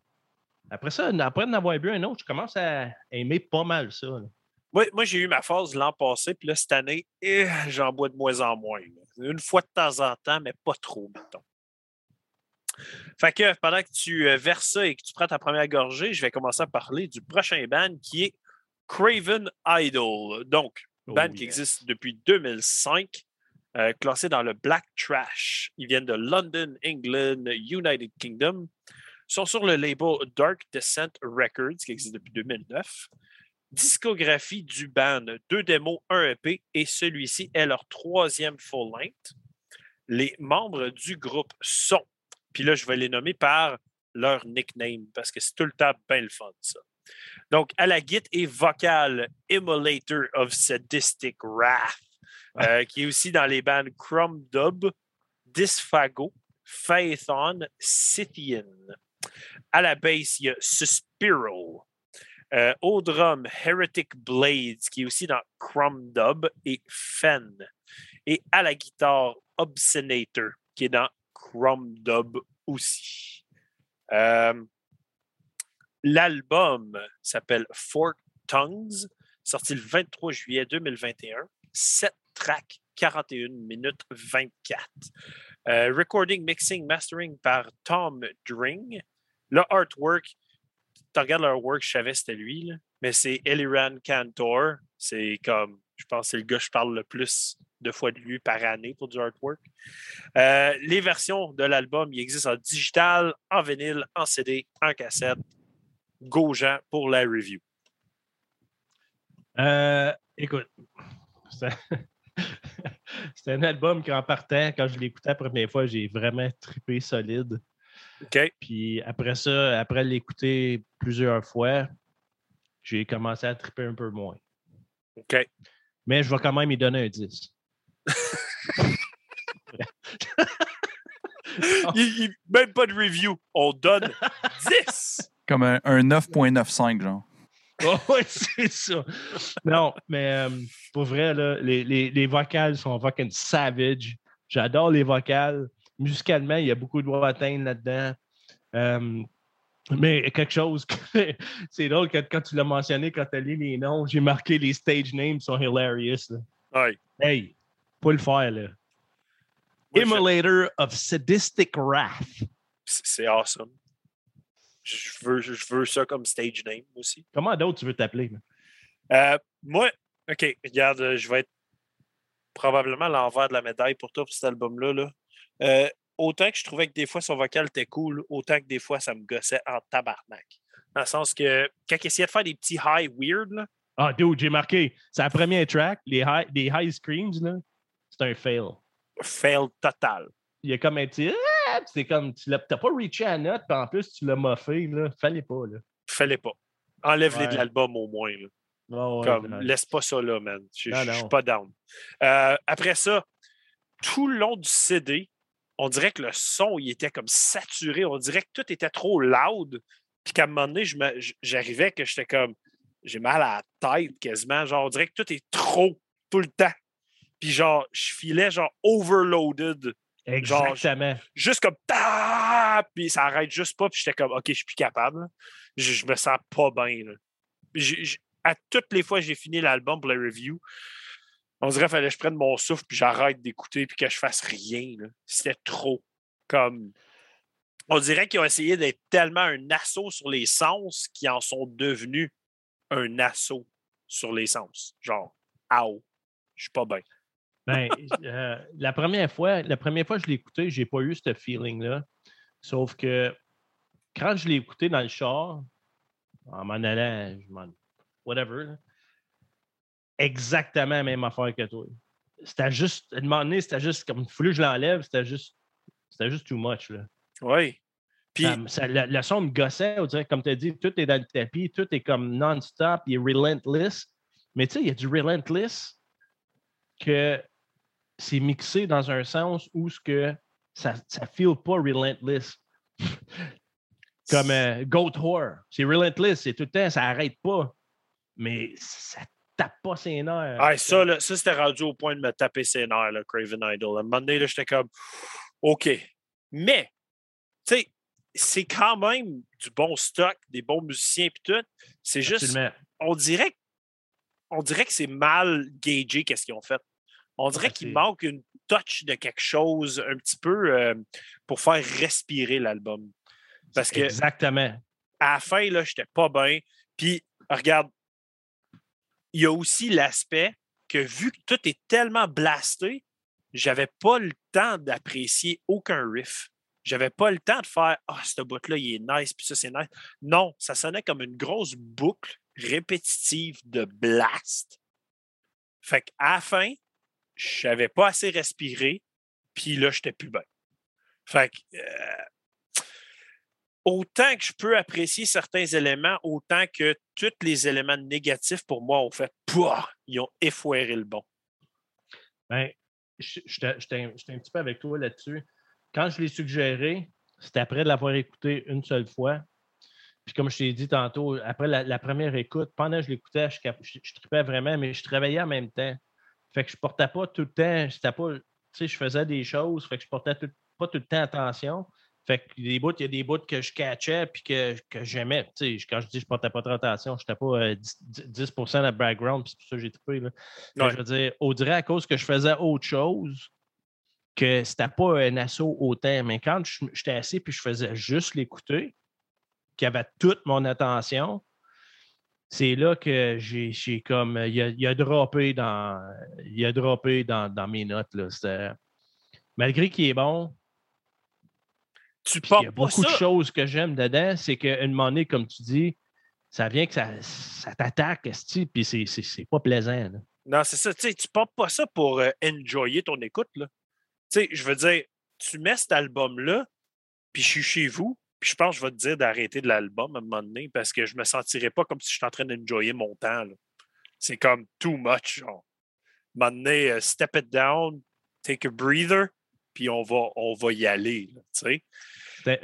Après ça, après en avoir bu un autre, je commence à aimer pas mal ça. là. Moi, moi, j'ai eu ma phase l'an passé, puis là, cette année, eh, j'en bois de moins en moins. là. Une fois de temps en temps, mais pas trop, mettons. Fait que pendant que tu euh, verses ça et que tu prends ta première gorgée, je vais commencer à parler du prochain band qui est Craven Idol. Donc, Oh, band qui existe depuis 2005, euh, classé dans le Black Trash. Ils viennent de London, England, United Kingdom. Ils sont sur le label Dark Descent Records, qui existe depuis 2009. Discographie du band, deux démos, un EP, et celui-ci est leur troisième full-length. Les membres du groupe sont, puis là, je vais les nommer par leur nickname parce que c'est tout le temps bien le fun, ça. Donc, à la guitare et vocale, Immolator of Sadistic Wrath, euh, qui est aussi dans les bands Crumb Dub, Dysphago, Phaethon, Scythian. À la basse, il y a Suspiral. Euh, au drum, Heretic Blades, qui est aussi dans Crumb Dub, et Fen. Et à la guitare, Obscenator, qui est dans Crumb Dub aussi. Euh, L'album s'appelle Four Tongues, sorti le 23 juillet 2021. 7 tracks, 41 minutes 24. Euh, recording, mixing, mastering par Tom Dring. Le artwork, tu regardes le work, je savais c'était lui, mais c'est Eliran Cantor. C'est comme, je pense c'est le gars que je parle le plus de fois de lui par année pour du artwork. Euh, les versions de l'album, il existe en digital, en vinyle, en CD, en cassette. Go Jean pour la review. Euh, écoute, c'est un album qui, en partant, quand je l'écoutais la première fois, j'ai vraiment trippé solide. Puis après ça, après l'écouter plusieurs fois, j'ai commencé à tripper un peu moins. OK. Mais je vais quand même y donner un 10. Il- il- même pas de review. On donne 10. Comme un, un 9.95, genre. Oh, ouais, c'est ça. Non, mais euh, pour vrai, là, les, les, les vocales sont fucking savage. J'adore les vocales. Musicalement, il y a beaucoup de voix atteintes là-dedans. Euh, mais quelque chose, que- c'est drôle que quand tu l'as mentionné, quand tu as lu les noms, j'ai marqué les stage names sont hilarious. là. Ouais. Hey, faut le faire, là. Immolator of Sadistic Wrath. C'est c'est awesome. Je veux, je veux ça comme stage name aussi. Comment d'autres tu veux t'appeler? Euh, moi, OK, regarde, euh, je vais être probablement l'envers de la médaille pour toi pour cet album-là. là. Euh, autant que je trouvais que des fois son vocal était cool, autant que des fois ça me gossait en tabarnak. Dans le sens que quand il essayait de faire des petits high weird, là, Ah, dude, j'ai marqué. C'est la première track, les high, les high screams, là. C'est un fail. fail total. Il y a comme un petit. Ah! C'est comme. Tu n'as pas reaché à note, puis en plus, tu l'as moffé, là. Fallait pas, là. Fallait pas. Enlève-les de l'album au moins. là. Ouais, Comme, laisse pas ça là, man. Je suis pas down. Euh, après ça, tout le long du CD, on dirait que le son, il était comme saturé. On dirait que tout était trop loud. Puis qu'à un moment donné, j'arrivais que j'étais comme, j'ai mal à la tête quasiment. Genre, on dirait que tout est trop, tout le temps. Puis genre, je filais genre overloaded. Genre, Exactement. Juste comme, ta puis ça arrête juste pas. Puis j'étais comme, OK, je suis plus capable. Je, je me sens pas bien. à toutes les fois que j'ai fini l'album pour la review, on dirait qu'il fallait que je prenne mon souffle puis j'arrête d'écouter puis que je fasse rien. C'était trop. Comme. On dirait qu'ils ont essayé d'être tellement un assaut sur les sens qu'ils en sont devenus un assaut sur les sens. Genre, ow, je suis pas bien. Ben, euh, la première fois, la première fois que je l'ai écouté, j'ai pas eu ce feeling-là. Sauf que quand je l'ai écouté dans le char, en m'en allant, je m'en- whatever, là, exactement la même affaire que toi. C'était juste, à un moment donné, c'était juste comme, il que je l'enlève, c'était juste, c'était juste too much, là. Oui. Puis, Ça- ça- le, le son me gossait, on dirait, comme tu as dit, tout est dans le tapis, tout est comme non-stop, il est relentless. Mais tu sais, il y a du relentless que c'est mixé dans un sens où ce que ça ne feel pas relentless. comme euh, Goat Whore. C'est relentless, c'est tout le temps, ça n'arrête pas. Mais ça tape pas ses nerfs. Ça, là, ça c'était rendu au point de me taper ses nerfs, là, Craven Idol. À un moment donné, j'étais comme, OK. Mais, tu sais, c'est quand même du bon stock, des bons musiciens et tout. C'est juste, on dirait, on dirait que c'est mal gagé qu'est-ce qu'ils ont fait. On dirait qu'il manque une touch de quelque chose un petit peu euh, pour faire respirer l'album. Parce que Exactement. à la fin, là, j'étais pas bien. Puis, regarde, il y a aussi l'aspect que vu que tout est tellement blasté, j'avais pas le temps d'apprécier aucun riff. J'avais pas le temps de faire Ah, ce bout-là, il est nice, puis ça, c'est nice. Non, ça sonnait comme une grosse boucle répétitive de blast. Fait qu'à la fin, je n'avais pas assez respiré, puis là, j'étais plus bien. Fait que, euh, autant que je peux apprécier certains éléments, autant que tous les éléments négatifs pour moi ont fait Pouah! ils ont effoiré le bon. Ben, j'étais un petit peu avec toi là-dessus. Quand je l'ai suggéré, c'était après de l'avoir écouté une seule fois. Puis comme je t'ai dit tantôt, après la, première écoute, pendant que je l'écoutais, je, je, tripais vraiment, mais je travaillais en même temps. Fait que je portais pas tout le temps, c'était pas, tu sais, je faisais des choses, fait que je portais pas tout le temps attention. Fait que des bouts, il y a des bouts que je catchais puis que, que j'aimais. Tu sais, quand je dis que je portais pas trop attention, je n'étais pas 10%, euh, de background, puis c'est pour ça que j'ai trippé. Je veux dire, on dirait à cause que je faisais autre chose que c'était pas un assaut autant. Mais quand j'étais assis puis je faisais juste l'écouter, qui avait toute mon attention, c'est là que j'ai comme. Il a, il a droppé dans. Il a droppé dans, dans mes notes. Là. Malgré qu'il est bon, tu il y a beaucoup de choses que j'aime dedans, c'est qu'à moment donné, comme tu dis, ça vient que ça, ça t'attaque, puis c'est pas plaisant. Non, c'est ça. Tu ne portes pas ça pour euh, enjoyer ton écoute. Je veux dire, tu mets cet album-là, puis je suis chez vous, puis je pense que je vais te dire d'arrêter de l'album à un moment donné parce que je me sentirais pas comme si je suis en train d'enjoyer mon temps. C'est comme too much. Genre. À un moment donné, euh, step it down, take a breather, puis on va, on va y aller.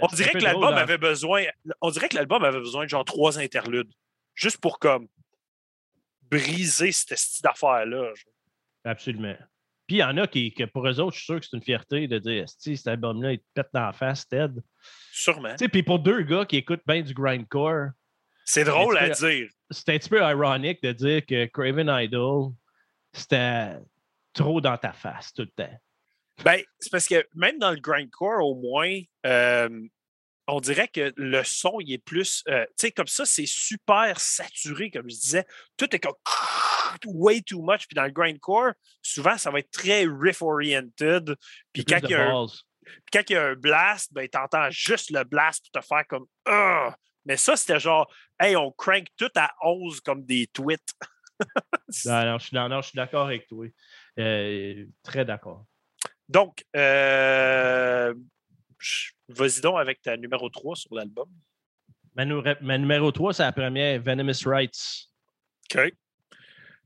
on dirait que l'album hein? avait besoin. On dirait que l'album avait besoin de genre trois interludes. Juste pour comme briser cette style d'affaire-là. Absolument. Puis il y en a qui, que pour eux autres, je suis sûr que c'est une fierté de dire cet album-là, il te pète dans la face, Ted. Sûrement. Puis pour deux gars qui écoutent bien du grindcore. C'est drôle à dire. C'est un petit peu ironique de dire que Craven Idol, c'était trop dans ta face tout le temps. Ben, c'est parce que même dans le grindcore, au moins, euh, on dirait que le son, il est plus. Euh, tu sais, comme ça, c'est super saturé, comme je disais. Tout est comme way too much. Puis dans le grindcore, souvent, ça va être très riff-oriented. Puis quand, il y a un, quand il y a un blast, ben, tu entends juste le blast pour te faire comme. Mais ça, c'était genre, hey, on crank tout à 11 comme des tweets. non, non, je suis d'accord avec toi. Euh, très d'accord. Donc, euh, vas-y donc avec ta numéro 3 sur l'album. Ma, numéro 3, c'est la première, Venomous Rights. OK.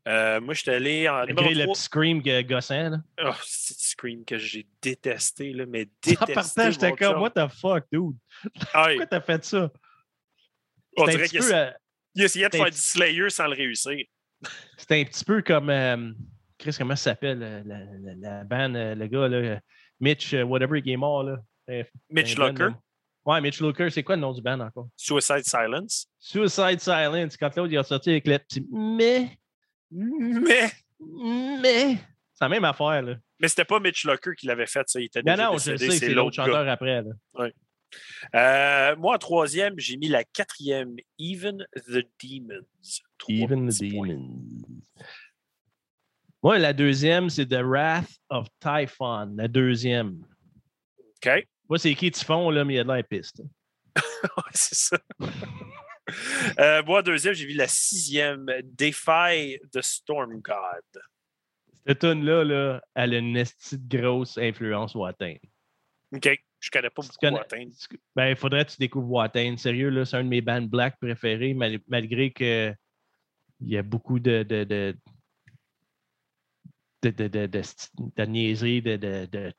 Euh, moi, je suis allé en 3. le petit scream gossant. Là. Oh, c'est scream que j'ai détesté, là, mais détesté. En partant, j'étais comme, what the fuck, dude? Pourquoi t'as fait ça? On dirait qu'il a, il essayait de faire du Slayer sans le réussir. C'était un petit peu comme... Euh, Chris, comment ça s'appelle, euh, la, la, euh, le gars, là, Mitch, euh, whatever, qui est mort. Là. Mitch Locker. Ouais, Mitch Locker, c'est quoi le nom du band encore? Suicide Silence. Suicide Silence. Quand l'autre, il a sorti avec le petit mais. Mais. Mais. C'est la même affaire, là. Mais c'était pas Mitch Locker qui l'avait fait, ça. Il était non, non, je sais, c'est l'autre chanteur après. Là. Ouais. Euh, moi, en troisième, j'ai mis la quatrième, Even the Demons. Even the Demons. Moi, la deuxième, c'est The Wrath of Typhon, la deuxième. OK. Moi, c'est qui Typhon, là, mais il y a de la piste. oui, c'est ça. euh, moi, deuxième, j'ai vu la sixième, Defy the Storm God. Cette tune-là, là, elle a une grosse influence Watain. OK. Je connais pas beaucoup connais... Watain. Ben, il faudrait que tu découvres Watain. Sérieux, là, c'est un de mes bands black préférés, malgré que il y a beaucoup de, de, de de, de, de, de, de niaiserie, de, de,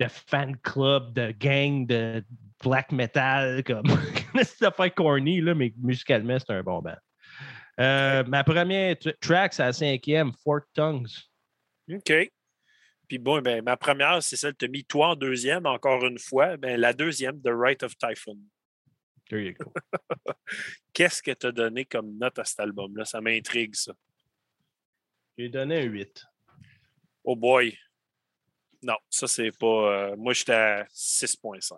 de, fan club, de gang, de black metal, comme c'est pas corny, là, mais musicalement, c'est un bon band. Euh, ma première track, c'est la cinquième, Four Tongues. OK. Puis bon, ben, ma première, c'est celle que tu as mis toi en deuxième, encore une fois. Ben, la deuxième, The Right of Typhoon. There you go. Qu'est-ce que tu as donné comme note à cet album-là? Ça m'intrigue, ça. J'ai donné un 8. Oh boy. Non, ça, c'est pas. Euh, moi, j'étais à 6,5.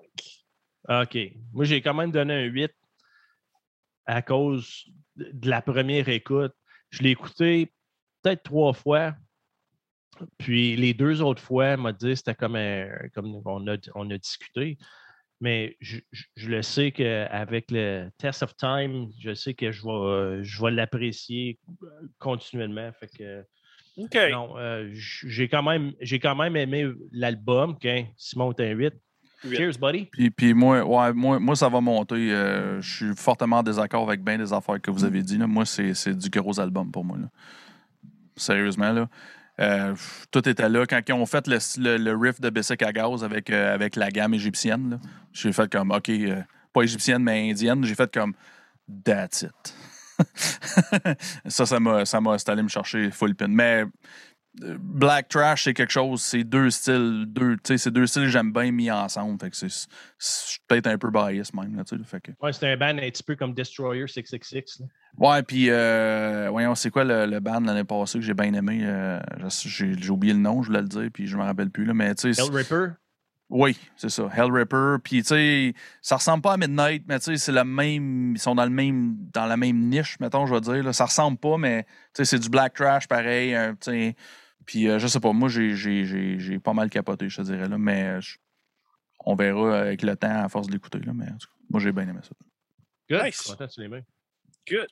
OK. Moi, j'ai quand même donné un 8 à cause de la première écoute. Je l'ai écouté peut-être trois fois. Puis les deux autres fois, m'a dit c'était comme, comme on, a, on a discuté. Mais je, le sais qu'avec le test of time, je sais que je vais, je vais l'apprécier continuellement. Fait que, Non, euh, j'ai quand, même, quand même aimé l'album. Simon, t'es un 8. Huit. Cheers, buddy. Puis, puis moi, ouais, moi, moi, ça va monter. euh, je suis fortement en désaccord avec bien des affaires que vous avez dit. là. Moi, c'est c'est du gros album pour moi. là. Sérieusement, là. Euh, tout était là. Quand ils ont fait le, le, le riff de Bessic à gaz avec, euh, avec la gamme égyptienne, là, j'ai fait comme, OK, euh, pas égyptienne, mais indienne. J'ai fait comme, that's it. ça, ça m'a, ça m'a, allé me chercher full pin. Mais euh, Black Trash, c'est quelque chose, c'est deux styles, deux, tu sais, c'est deux styles que j'aime bien mis ensemble. Fait que c'est, c'est- je suis peut-être un peu biased même, là. Fait que, Ouais, c'est un band un petit peu comme Destroyer 666. là. ouais, puis, euh, voyons, c'est quoi le, le band l'année passée que j'ai bien aimé? euh, j'ai, j'ai oublié le nom, je voulais le dire, puis je me rappelle plus, là, mais tu sais. Hell Ripper. Oui, c'est ça. Hell Ripper. Puis, tu sais, ça ressemble pas à Midnight, mais tu sais, c'est le même. Ils sont dans le même dans la même niche, mettons, je vais dire. Là. Ça ressemble pas, mais tu sais, c'est du black trash pareil. hein, tu sais. Puis, euh, je sais pas, moi, j'ai, j'ai, j'ai, j'ai pas mal capoté, je te dirais, là, mais je- on verra avec le temps à force de l'écouter, là, mais en tout cas, moi, j'ai bien aimé ça. Good. Nice. Good.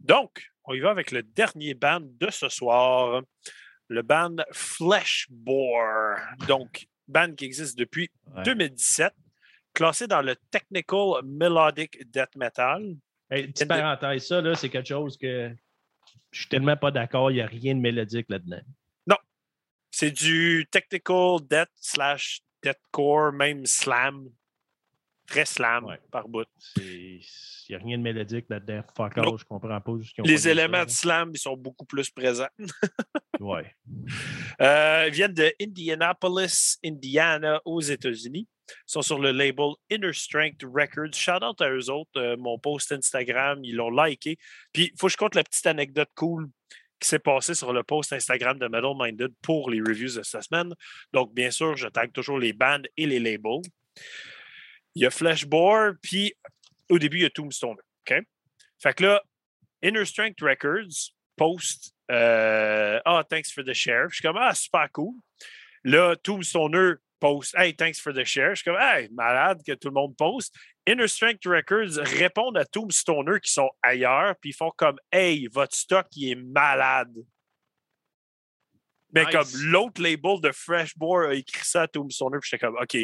Donc, on y va avec le dernier band de ce soir, le band Fleshbore. Donc, band qui existe depuis Ouais. 2017, classé dans le Technical Melodic Death Metal. Hey, petite parenthèse, ça, là, c'est quelque chose que je suis tellement pas d'accord, il n'y a rien de mélodique là-dedans. C'est du Technical Death slash Deathcore, même slam. Très slam Ouais. par bout. Il n'y a rien de mélodique là-dedans. Fuck je comprends pas. Les éléments de slam, ils sont beaucoup plus présents. Ouais. Euh, ils viennent de Indianapolis, Indiana, aux États-Unis. Ils sont sur le label Inner Strength Records. Shout out à eux autres. Euh, mon post Instagram, ils l'ont liké. Puis, il faut que je compte la petite anecdote cool qui s'est passée sur le post Instagram de Metal Minded pour les reviews de cette semaine. Donc, bien sûr, je tag toujours les bands et les labels. Il y a Fleshbore, puis au début, il y a Tombstone. OK? Fait que là, Inner Strength Records post euh, Ah, thanks for the share. Je suis comme Ah, super cool. Là, Tombstoner post Hey, thanks for the share. Je suis comme Hey, malade que tout le monde poste. Inner Strength Records répondent à Tombstoner qui sont ailleurs, puis ils font comme Hey, votre stock, il est malade. Mais Nice. comme l'autre label de Freshbore a écrit ça à Tombstoner, puis j'étais comme OK,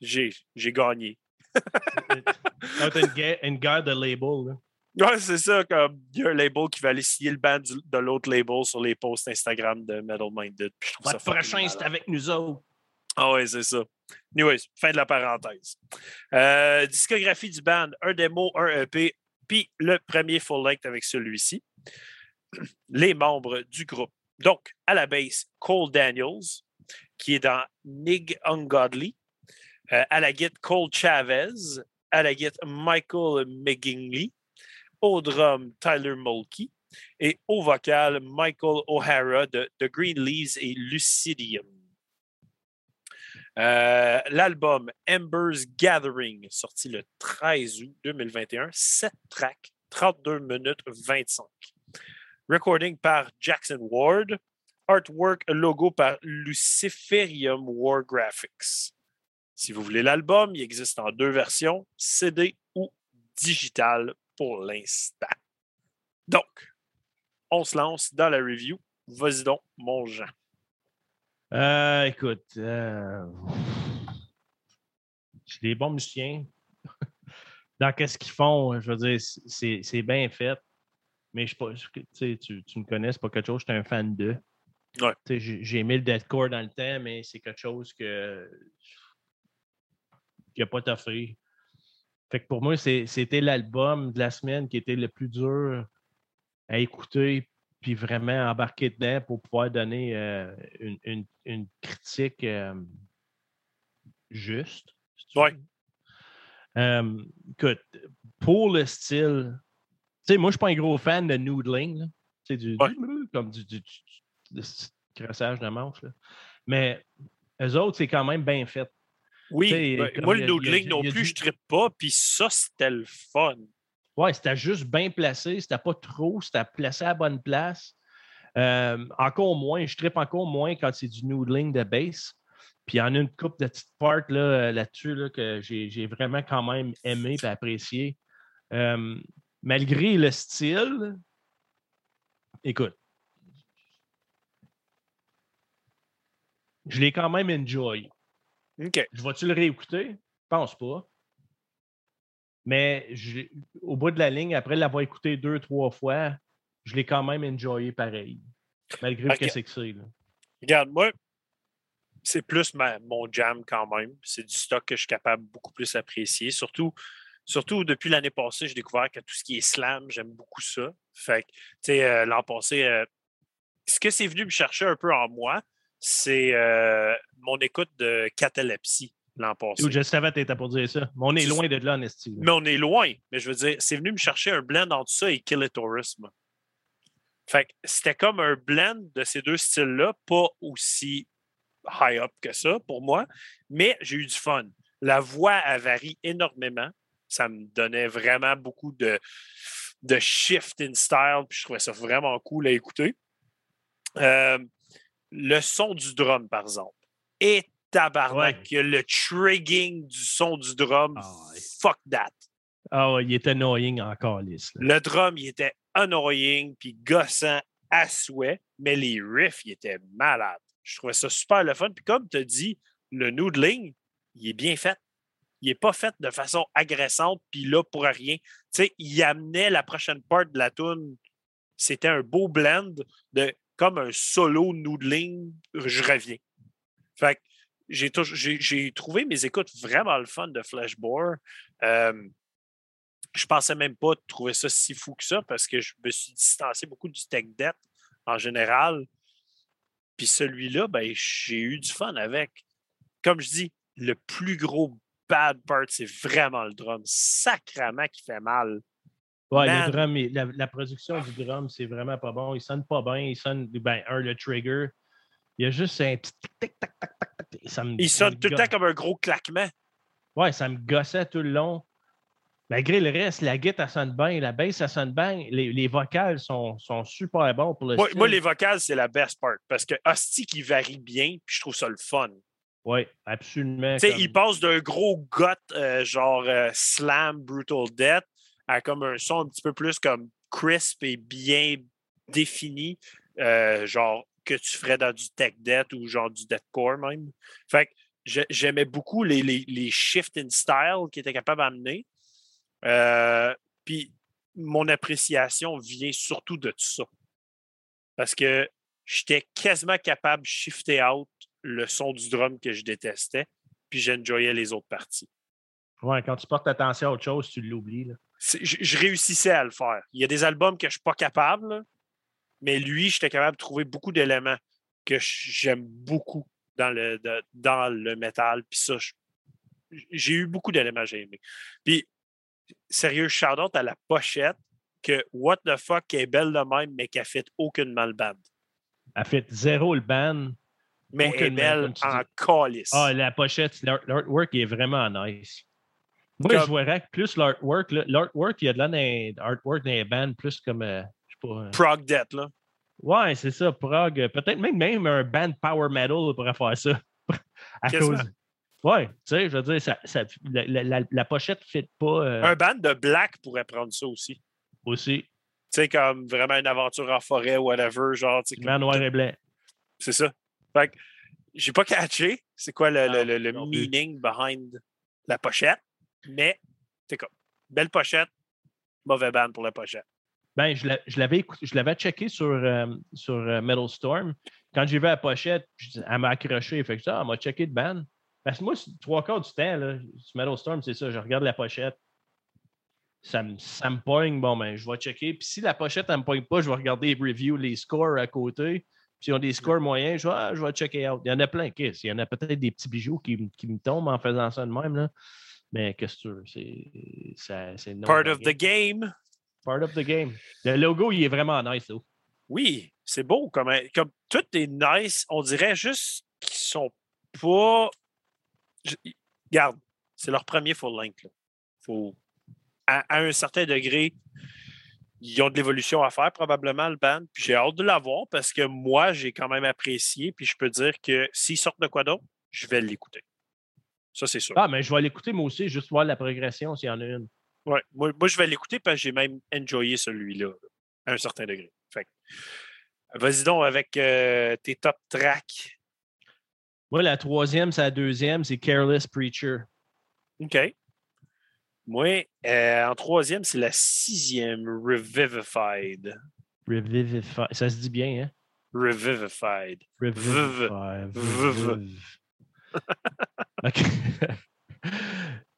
j'ai gagné. T'as une, guerre de label, là. Ouais, c'est ça. Comme il y a un label qui va aller signer le band du- de l'autre label sur les posts Instagram de Metal Minded. Votre prochain, c'est avec nous autres. Ah ouais, c'est ça. Anyways, fin de la parenthèse. Euh, discographie du band, un démo, un EP, puis le premier full length avec celui-ci. Les membres du groupe. Donc, à la base, Cole Daniels, qui est dans Nig Ungodly. Euh, à la guitare, Cole Chavez. À la guitare, Michael McGinley. Au drum, Tyler Mulkey. Et au vocal, Michael O'Hara de The Green Leaves et Lucidium. Euh, L'album Ember's Gathering, sorti le 13 août 2021, 7 tracks, 32 minutes 25. Recording par Jackson Ward. Artwork logo par Luciferium War Graphics. Si vous voulez l'album, il existe en deux versions, CD ou digital pour l'instant. Donc, on se lance dans la review. Vas-y donc, mon Jean. Euh, écoute, euh, c'est des bons musiciens. Dans qu'est-ce qu'ils font, je veux dire, c'est bien fait. Mais je pas, tu, me connais, c'est pas quelque chose que je suis un fan de. Ouais. J'ai aimé le deathcore dans le temps, mais c'est quelque chose que qui n'a pas toffé. Fait que pour moi, c'était l'album de la semaine qui était le plus dur à écouter puis vraiment embarquer dedans pour pouvoir donner euh, une, une- une critique euh, juste. si. Euh, écoute, pour le style, tu sais, moi, je suis pas un gros fan de noodling. Tu du, Ouais. du- comme du, du, du- du crassage de manche. là. Mais eux autres, c'est quand même bien fait. Oui, ben, comme moi, le noodling non plus, du- je ne pas, puis ça, c'était le fun. Ouais, c'était juste bien placé, c'était pas trop, c'était placé à la bonne place. Euh, encore moins, je trippe encore moins quand c'est du noodling de base. Puis il y en a une couple de petites parts là, là-dessus là, que j'ai j'ai vraiment quand même aimé et apprécié. Euh, malgré le style, écoute, je l'ai quand même enjoy. OK. Je vais-tu le réécouter? Je pense pas. Mais au bout de la ligne, après l'avoir écouté deux, trois fois, je l'ai quand même enjoyé pareil. Malgré ce que c'est que c'est. Regarde, moi, c'est plus ma- mon jam quand même. C'est du stock que je suis capable beaucoup plus apprécier. Surtout, surtout depuis l'année passée, j'ai découvert que tout ce qui est slam, j'aime beaucoup ça. Fait que, tu sais, euh, l'an passé, euh, ce que c'est venu me chercher un peu en moi, c'est euh, mon écoute de catalepsie l'an passé. Dude, Je savais que t'étais pour dire ça. Mais on est loin de là, en esti. là. Mais on est loin. Mais je veux dire, c'est venu me chercher un blend entre ça et Kill It Tourism. Fait que c'était comme un blend de ces deux styles-là, pas aussi high up que ça pour moi, mais j'ai eu du fun. La voix, elle varie énormément. Ça me donnait vraiment beaucoup de, de shift in style, puis je trouvais ça vraiment cool à écouter. Euh, le son du drum, par exemple, est tabarnak. Ouais. Le trigging du son du drum, Ah ouais. fuck that. Ah ouais, il était annoying encore, lisse. Le drum, il était annoying puis gossant à souhait, mais les riffs, ils étaient malades. Je trouvais ça super le fun. Puis comme tu as dit, le noodling, il est bien fait. Il n'est pas fait de façon agressante, puis là, pour rien. Tu sais, il amenait la prochaine part de la tune. C'était un beau blend de comme un solo noodling, je reviens. Fait j'ai trouvé mes écoutes vraiment le fun de Flashbore. Euh, je pensais même pas trouver ça si fou que ça parce que je me suis distancé beaucoup du tech debt en général. Puis celui-là, ben, j'ai eu du fun avec. Comme je dis, le plus gros bad part, c'est vraiment le drum. Sacrament qui fait mal. Ouais, Man. le drum, la, la production du drum, c'est vraiment pas bon. Il sonne pas bien. Il sonne, ben, un, le trigger. Il y a juste un petit tic, tac, tac, tac, tac. Ça me, Il ça sonne tout le temps comme un gros claquement. Ouais, ça me gossait tout le long. Malgré le reste, la guitare, elle sonne bien, la bass, ça sonne bien. Les, les vocales sont, sont super bons pour le Moi, style. moi, les vocales, c'est la best part parce que Hostie qui varie bien, puis je trouve ça le fun. Oui, absolument. Tu sais, comme- il passe d'un gros gut euh, genre euh, slam, brutal death à comme un son un petit peu plus comme crisp et bien défini, euh, genre que tu ferais dans du tech death ou genre du deathcore même. Fait que j'ai- j'aimais beaucoup les, les, les shifts in style qu'il était capable d'amener. Euh, Puis mon appréciation vient surtout de tout ça. Parce que j'étais quasiment capable de shifter out le son du drum que je détestais, puis j'enjoyais les autres parties. Ouais, quand tu portes attention à autre chose, tu l'oublies. Je, je réussissais à le faire. Il y a des albums que je ne suis pas capable, là, mais lui, j'étais capable de trouver beaucoup d'éléments que j'aime beaucoup dans le, de- dans le métal. Puis ça, j'ai eu beaucoup d'éléments que j'ai aimés. Puis, sérieux, shout-out à la pochette que What the fuck est belle de même, mais qui a fait aucunement le band. Elle fait zéro le band. Mais elle est belle en calice. Ah, la pochette, l'art- l'artwork est vraiment nice. Moi, Comme- je verrais que plus l'artwork, l'artwork, il y a de là dans les- artwork dans les bands, plus comme, euh, je sais pas. euh, Prog Death, là. Ouais, c'est ça, prog. euh, Peut-être même, même un band power metal pourrait faire ça. à cause. Ouais, tu sais, je veux dire, ça, ça- la, la- la- pochette ne fit pas euh, Un band de black pourrait prendre ça aussi. aussi. Tu sais, comme vraiment une aventure en forêt, whatever, genre. tu sais, noir et blanc. C'est ça. Fait que j'ai pas catché c'est quoi le, le- le- le meaning behind la pochette, mais c'est comme belle pochette, mauvais band pour la pochette. Ben, je l'a- je l'avais je l'avais checké sur, euh, sur euh, Metal Storm. Quand j'ai vu la pochette, elle m'a accroché. Fait que ça, elle m'a checké de ban. Parce que moi, c'est- trois quarts du temps, là, sur Metal Storm, c'est ça, je regarde la pochette. Ça me, ça me pogne, bon, ben, je vais checker. Puis si la pochette, elle me pogne pas, je vais regarder les reviews, les scores à côté. Puis s'ils ont des scores moyens, je vais, ah, je vais checker out. Il y en a plein, qu'est-ce? Il y en a peut-être des petits bijoux qui, me- qui me tombent en faisant ça de même, là. Mais qu'est-ce que tu veux? C'est, Part of the game. Part of the game. Le logo, il est vraiment nice, though. Oui, c'est beau. Comme, comme tout est nice, on dirait juste qu'ils sont pas. Je- Regarde, c'est leur premier full length. là. Faut... À, à un certain degré, ils ont de l'évolution à faire, probablement, le band. Puis j'ai hâte de l'avoir parce que moi, j'ai quand même apprécié. Puis je peux dire que s'ils sortent de quoi d'autre, je vais l'écouter. Ça, c'est sûr. Ah, mais je vais l'écouter, moi aussi, juste voir la progression s'il y en a une. Ouais, moi, moi, je vais l'écouter parce que j'ai même enjoyé celui-là à un certain degré. Fait vas-y donc avec euh, tes top tracks. Moi, la troisième, c'est la deuxième, c'est Careless Preacher. OK. Moi, euh, en troisième, c'est la sixième, Revivified. Revivify. Ça se dit bien, hein? Revivified. Revivify. Vv. OK.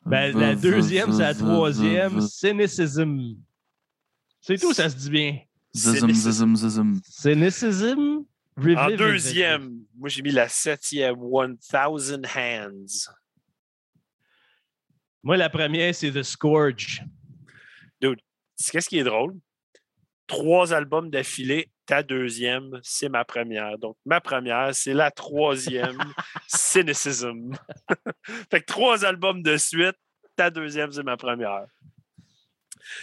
Ben, la deuxième, c'est la troisième, Cynicism. C'est tout, ça se dit bien. Zizm, zizm, zizm. Cynicism? En Revivification. deuxième, moi, j'ai mis la septième, 1000 Hands. Moi, la première, c'est The Scourge. C'est Qu'est-ce qui est drôle? Trois albums d'affilée, ta deuxième, c'est ma première. Donc, ma première, c'est la troisième, Cynicism. fait que trois albums de suite, ta deuxième, c'est ma première.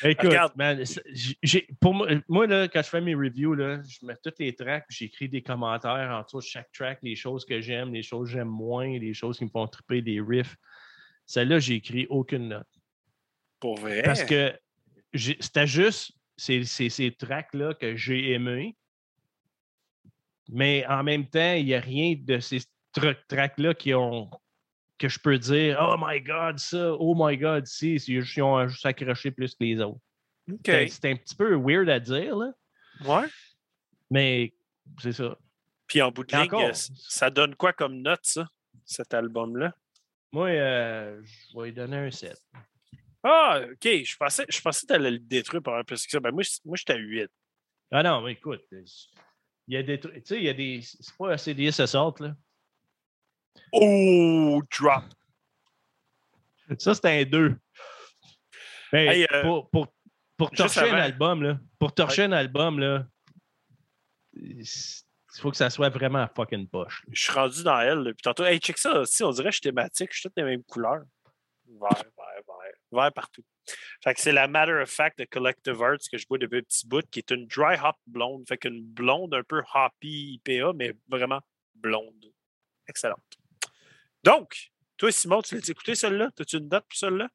Écoute, Regarde. man, pour moi, moi, là, quand je fais mes reviews, là, je mets toutes les tracks, j'écris des commentaires en dessous de chaque track, les choses que j'aime, les choses que j'aime moins, les choses qui me font triper, des riffs. Celle-là, j'ai écrit aucune note. Pour vrai? Parce que c'était juste ces, ces, tracks-là que j'ai aimés. Mais en même temps, il n'y a rien de ces tra- tracks-là qui ont que je peux dire Oh my God, ça, oh my God, si, c'est ils ont juste accroché plus que les autres. C'est c'est un petit peu weird à dire, là, Ouais. mais c'est ça. Puis en bout de ligne, encore. ça donne quoi comme note, ça, cet album-là? Moi, euh, je vais lui donner un 7. Ah, OK. Je pensais, je pensais que tu allais le détruire par un peu plus que ça. Ben, moi, je- moi j'étais à 8. Ah non, mais écoute, il y a des trucs. Tu sais, il y a des. C'est pas assez des Assault, là. Oh, drop. Ça, c'était un 2. Hey, euh, pour, pour, pour torcher un album, là, pour torcher un album, là, il faut que ça soit vraiment fucking poche. Je suis rendu dans elle. là. Puis tantôt, hey, check ça. Si on dirait que je suis thématique, je suis toutes les mêmes couleurs. Vert, vert, partout. Fait que c'est la Matter of Fact de Collective Arts que je bois depuis un petit bout, qui est une dry hop blonde. Fait qu'une blonde un peu hoppy IPA, mais vraiment blonde. Excellente. Donc, toi, Simon, tu l'as écouté celle-là? As-tu une date pour celle-là?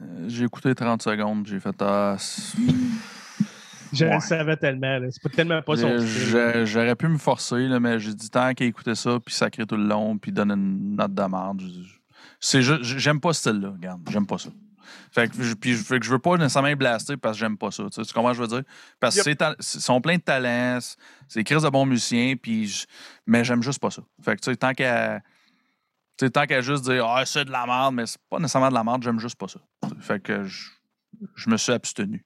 Euh, J'ai écouté 30 secondes, j'ai fait c'est- Je Ouais. le savais tellement. là. C'est pas tellement pas son J'aurais pu me forcer, là, mais j'ai dit tant qu'à écouter ça, puis sacrer tout le long, puis donner une note de merde. j'aime pas ce style-là, regarde, j'aime pas ça. Fait que, je- puis, fait que je veux pas nécessairement blaster parce que j'aime pas ça. Tu, sais, tu comprends ce que je veux dire? Parce que Yep. sont pleins de talents, c'est- Chris de bons musiciens, puis je- mais j'aime juste pas ça. Fait que tu sais, tant qu'à. tu sais, tant qu'à juste dire Ah, c'est de la merde, mais c'est pas nécessairement de la merde, j'aime juste pas ça. Fait que je, je me suis abstenu.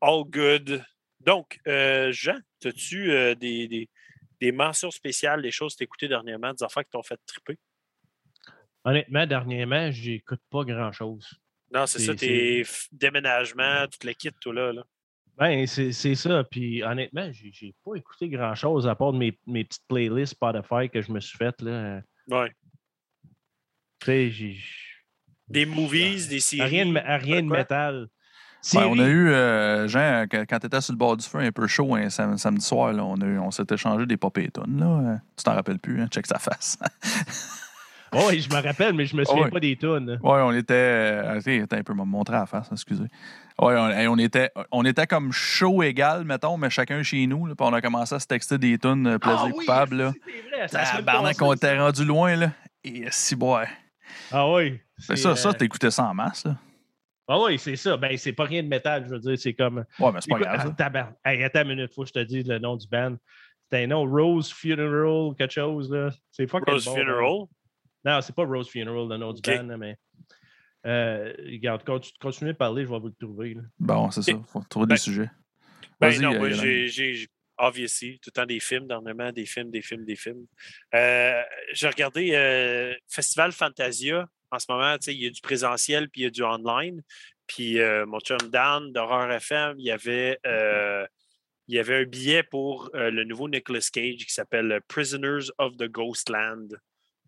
All good. Donc, euh, Jean, as-tu euh, des, des, des mentions spéciales, des choses que tu écoutées dernièrement, des affaires qui t'ont fait triper? Honnêtement, dernièrement, j'écoute pas grand-chose. Non, c'est ça, tes déménagements, tout le kit, tout là. là. Ben, c'est ça. Puis honnêtement, j'ai pas écouté grand-chose à part de mes, mes petites playlists Spotify que je me suis faites. Là. Ouais. Tu sais, j'ai. Des movies, des séries. Rien de, rien de métal. Ouais, on a eu, euh, Jean, quand, tu étais sur le bord du feu un peu chaud un sam- samedi soir, là, on, on s'est échangé des pop et là. Euh, Tu t'en rappelles plus, hein? Check sa face. Oh, oui, je me rappelle, mais je me souviens Ouais. pas des tunes. ouais, on était. euh, attends, un peu, me montrer la face, excusez. Ouais, on, on était, on était comme chaud égal, mettons, mais chacun chez nous. Là, puis on a commencé à se texter des tunes euh, plaisir Ah oui, coupable. C'est vrai, semaine Tabarnak, passée, on était ça. rendu loin, là. Et si, ouais. Ah oui. C'est, ça, ça t'écoutais ça en masse, là. Ah oui, c'est ça. Ben, c'est pas rien de métal, je veux dire. C'est comme. Ouais, mais c'est pas Écoute, grave, ah, ça. tabarnak. Hey, attends une minute, faut que je te dise le nom du band. C'est un nom Rose Funeral, quelque chose, là. C'est fucking Rose bon, Funeral? Non, c'est pas Rose Funeral, le nom du band, là, mais. Euh, regarde, continue, continuez de parler, je vais vous le trouver. là. Bon, c'est ça. Faut trouver Ben, des sujets. Ben Vas-y, non, euh, moi, j'ai, obviously, tout le temps des films, dernièrement, des films, des films, des films. Euh, j'ai regardé euh, Festival Fantasia. En ce moment, tu sais, il y a du présentiel puis il y a du online. Puis euh, mon chum Dan d'Horreur FM, il y avait, euh, il y avait un billet pour euh, le nouveau Nicolas Cage qui s'appelle Prisoners of the Ghostland.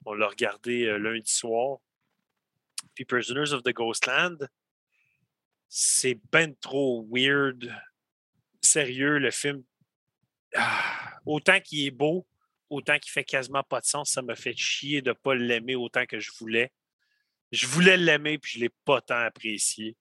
On l'a regardé lundi soir. Puis Prisoners of the Ghostland, c'est ben trop weird sérieux, le film, ah, autant qu'il est beau, autant qu'il fait quasiment pas de sens, ça me fait chier de ne pas l'aimer autant que je voulais. Je voulais l'aimer, puis je ne l'ai pas tant apprécié.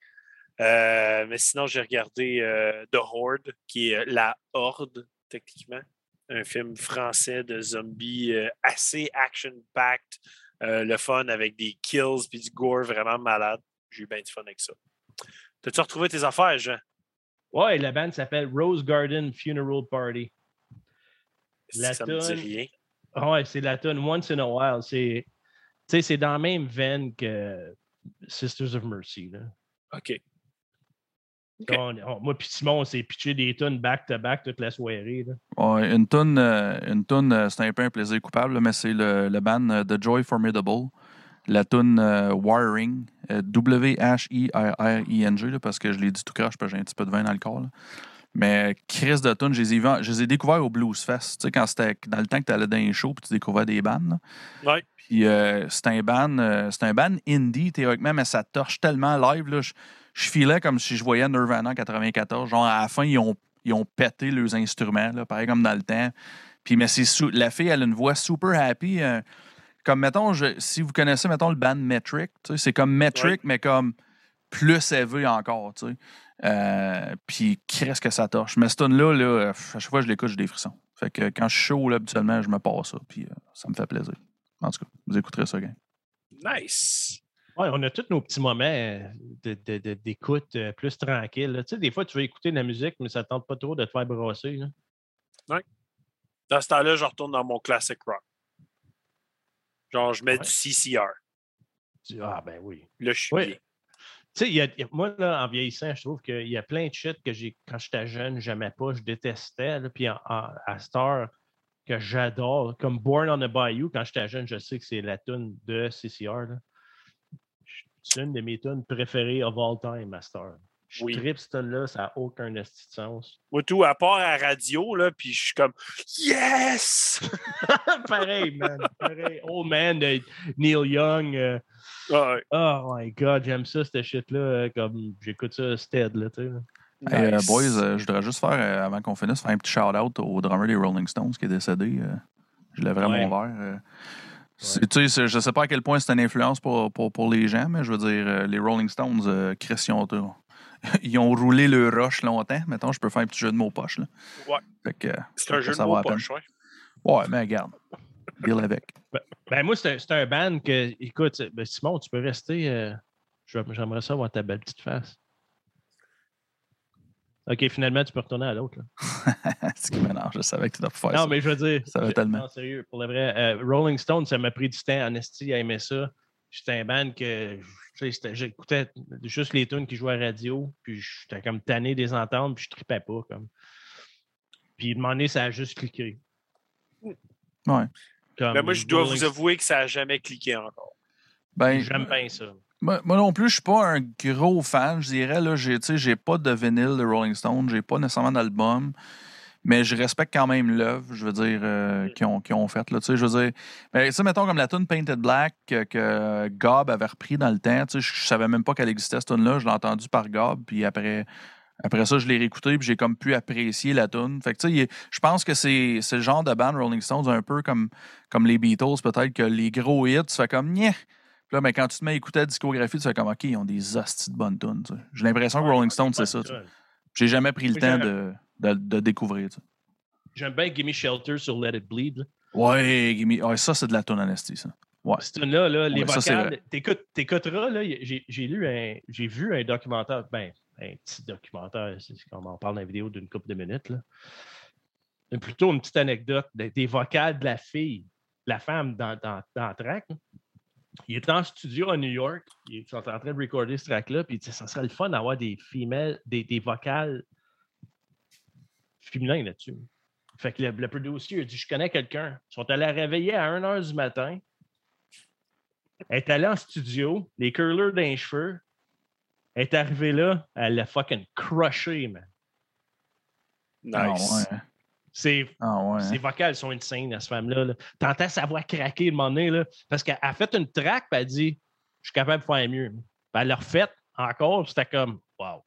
Euh, mais sinon, j'ai regardé euh, The Horde, qui est euh, la Horde, techniquement. un film français de zombies euh, assez action-packed, le fun avec des kills puis du gore vraiment malade. J'ai eu bien du fun avec ça. T'as-tu retrouvé tes affaires, Jean? Ouais, la bande s'appelle Rose Garden Funeral Party. La ça me dit rien. Ouais, c'est la tune Once in a While. C'est, sais, c'est dans la même veine que Sisters of Mercy. Là. OK. On- on- moi puis Simon, on s'est pitché des tunes back-to-back toute la soirée. Là. Ouais, une toune, euh, une euh, c'est un peu un plaisir coupable, mais c'est le, le band euh, The Joy Formidable. La toune euh, Wiring, euh, W-H-I-R-R-I-N-G, là, parce que je l'ai dit tout croche, parce que j'ai un petit peu de vin dans le corps. là. Mais Chris de tune, je les ai, découverts au Blues Fest. Tu sais, quand c'était dans le temps que tu allais dans les shows puis tu découvrais des bandes. là. Ouais. Puis euh, c'est un band, euh, c'est un band indie théoriquement, mais ça torche tellement live. Là, je, je filais comme si je voyais Nirvana en 94. Genre à la fin, ils ont, ils ont pété leurs instruments, là, pareil comme dans le temps. Puis mais c'est la fille, elle a une voix super happy. euh, comme mettons, je- si vous connaissez, mettons, le band Metric, tu sais, c'est comme Metric, Ouais. mais comme plus élevé encore, tu sais. Euh, puis qu'est-ce que ça torche. Mais cette tune-là, là, à chaque fois que je l'écoute, j'ai des frissons. Fait que quand je suis chaud, là, habituellement, je me passe ça, puis euh, ça me fait plaisir. En tout cas, vous écouterez ça, gang. Nice. Ouais, on a tous nos petits moments euh, de- de- de- d'écoute euh, plus tranquille. là. Tu sais, des fois, tu veux écouter de la musique, mais ça ne tente pas trop de te faire brasser. là. Dans ce temps-là, je retourne dans mon classic rock. Genre, je mets Ouais. du CCR. Tu dis, ah, ben oui. Là, je suis Oui. Tu sais, moi, là, en vieillissant, je trouve qu'il y a plein de shit que j'ai, quand j'étais jeune, j'aimais pas, je détestais. puis en- à heure, que j'adore, comme Born on a Bayou, quand j'étais jeune, je sais que c'est la tune de CCR. C'est une de mes tunes préférées of all time heure. Je Oui. tripe cette tune-là, ça n'a aucun esti de sens. Moi, tout, à part à la radio, là, puis je suis comme Yes! Pareil, man. Pareil. Old Man de Neil Young. euh, oh my God, j'aime ça, cette shit-là. euh, Comme j'écoute ça, Stead, là, tu sais. là. Hey, euh, boys, euh, je voudrais juste faire, euh, avant qu'on finisse, faire un petit shout-out au drummer des Rolling Stones qui est décédé. euh, je lèverais Ouais. mon verre. euh. Tu sais, je sais pas à quel point c'est une influence pour, pour, pour les gens, mais je veux dire, euh, les Rolling Stones, euh, Chris, ils ont, roulé le rush longtemps. Mettons, je peux faire un petit jeu de mots poche. Là. Ouais. Fait que, euh, C'est un jeu de mots poche, ouais. Ouais, mais regarde. Deal avec. Ben, moi, c'est un, c'est un band que, écoute, ben, Simon, tu peux rester. euh, J'aimerais ça voir ta belle petite face. OK, finalement, tu peux retourner à l'autre. là. c'est ce qui m'énerve. Je savais que tu dois faire non, ça. mais je veux dire. Ça va tellement. Non, sérieux, pour le vrai. euh, Rolling Stone, ça m'a pris du temps en esti à aimer ça. C'était un band que j'écoutais juste les tunes qui jouaient à la radio, puis j'étais comme tanné des entendre, puis je tripais pas. Comme. Puis, de moment donné, ça a juste cliqué. Ouais. Ben, moi, je dois vous avouer que ça n'a jamais cliqué encore. Ben, J'aime bien ça. Moi, moi non plus, je suis pas un gros fan, je dirais. Là, j'ai, tu sais, j'ai pas de vinyle de Rolling Stone, j'ai pas nécessairement d'album, mais je respecte quand même l'œuvre, je veux dire, euh, qu'ils ont, qu'ils ont faite. Là, tu sais, je veux dire, ben, ça, mettons comme la tune Painted Black que, que Gob avait repris dans le temps. tu sais, Je, je savais même pas qu'elle existait, cette tune-là. Je l'ai entendue par Gob, puis après. Après ça, je l'ai réécouté puis j'ai comme pu apprécier la tune. Fait que tu sais, je pense que c'est le genre de band Rolling Stones un peu comme, comme les Beatles, peut-être que les gros hits, tu fais comme Nyeh, puis là, mais quand tu te mets à écouter la discographie, tu fais comme OK, ils ont des hosties de bonnes tunes. J'ai l'impression que Rolling Stone, c'est ça. J'ai jamais pris le temps de, de, de découvrir. tu sais. J'aime bien Gimme Shelter sur Let It Bleed. là. Ouais, gimme- ouais, ça, c'est de la tune honesty, ça. Ouais. Cette tune-là, là, les Ouais, vocales, t'écouteras, là, j'ai j'ai lu un, j'ai vu un documentaire, ben, un petit documentaire, c'est comme on parle d'une vidéo d'une couple de minutes, là. Mais plutôt une petite anecdote des, des vocales de la fille, de la femme dans, dans, dans le track. Il est en studio à New York, ils sont en train de recorder ce track-là, puis ça serait le fun d'avoir des femelles, des, des vocales féminins là-dessus. Fait que le, le producer il a dit Je connais quelqu'un. Ils sont allés la réveiller à 1h du matin. Elle est allée en studio, les curlers d'un cheveux. Elle est arrivée là, elle l'a fucking crushé, man. Nice. Ah ouais. Ses, ouais. ses vocales sont insane à cette femme-là. là. T'entends sa voix craquer de moment donné, là, parce qu'elle a fait une track, puis elle dit Je suis capable de faire mieux. Puis elle l'a refait encore, c'était comme Wow.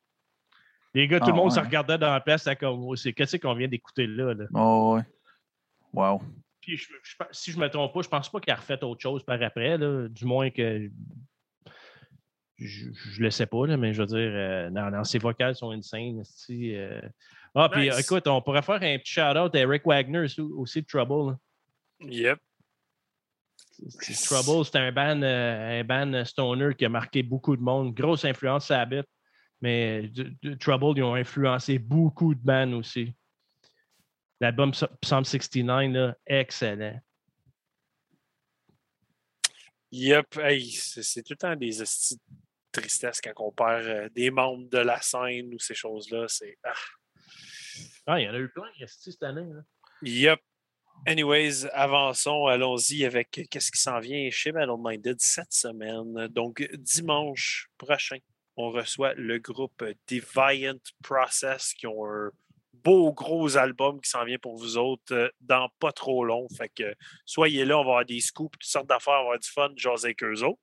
Les gars, tout Ah le monde se regardait dans la place, comme c'est Qu'est-ce qu'on vient d'écouter là, là? Oh, ouais. Wow. Puis je- je pense- si je ne me trompe pas, je pense pas qu'elle a refait autre chose par après, là, du moins que. je, je le sais pas, là, mais je veux dire, euh, non, non, ses vocales sont insane. euh. Ah, puis écoute, on pourrait faire un petit shout-out à Eric Wagner aussi, de Trouble. là. Yep. Trouble, c'est un band, euh, un band stoner qui a marqué beaucoup de monde. Grosse influence Sabbath. Mais Trouble, ils ont influencé beaucoup de bands aussi. L'album Psa- Psalm 69, là, excellent. Yep. Hey, c'est tout le temps des hosties de tristesse quand on perd euh, des membres de la scène ou ces choses-là. C'est. ah. Ah, il y en a eu plein cette année. là. Yep. Anyways, avançons, allons-y avec qu'est-ce qui s'en vient chez Metal Minded cette semaine. Donc, dimanche prochain, on reçoit le groupe Deviant Process qui ont un beau gros album qui s'en vient pour vous autres euh, dans pas trop long. Fait que soyez là, on va avoir des scoops, toutes sortes d'affaires, on va avoir du fun, jaser avec eux autres.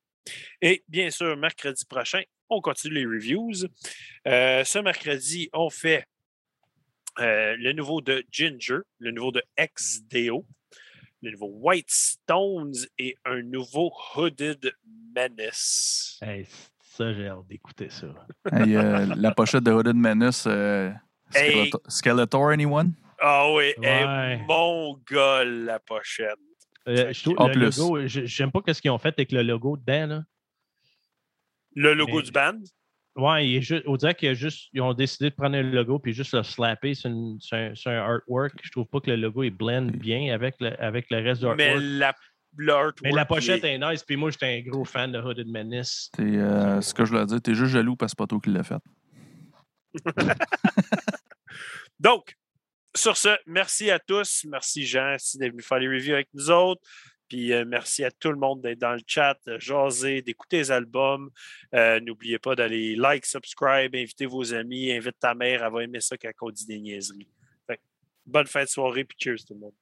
Et bien sûr, mercredi prochain, on continue les reviews. Euh, ce mercredi, on fait euh, le nouveau de Ginger, le nouveau de XDO, le nouveau White Stones et un nouveau Hooded Menace. Ça, j'ai hâte d'écouter ça. Hey, euh, la pochette de Hooded Menace, euh, Hey. Skeletor, anyone? Ah oui, hey, Ouais. mon gars, la pochette. Euh, je trouve En le plus. j'aime pas ce qu'ils ont fait avec le logo dedans. Là. Le logo Mais- du band? Ouais, il est juste, on dirait qu'ils ont juste, ils ont décidé de prendre un logo puis juste le slapper sur, une- sur un, sur un artwork. Je trouve pas que le logo il blend bien avec le, avec le reste du Mais artwork. la, le Mais la pochette est- est nice, puis moi, j'étais un gros fan de Hooded Menace. T'es, euh, ce que je voulais dire, t'es juste jaloux parce que c'est pas toi qui l'as fait. Donc, sur ce, merci à tous. Merci Jean si d'être venu faire les reviews avec nous autres. Puis euh, merci à tout le monde d'être dans le chat, de jaser, d'écouter les albums. Euh, N'oubliez pas d'aller like, subscribe, inviter vos amis, invite ta mère, elle va aimer ça quand on dit des niaiseries. Fait que, bonne fin de soirée, puis cheers tout le monde.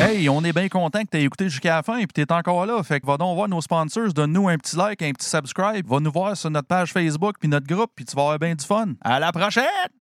Hey, on est bien content que tu écouté jusqu'à la fin et que tu encore là. Fait que va donc voir nos sponsors, donne-nous un petit like, un petit subscribe, va nous voir sur notre page Facebook puis notre groupe, puis tu vas avoir bien du fun. À la prochaine!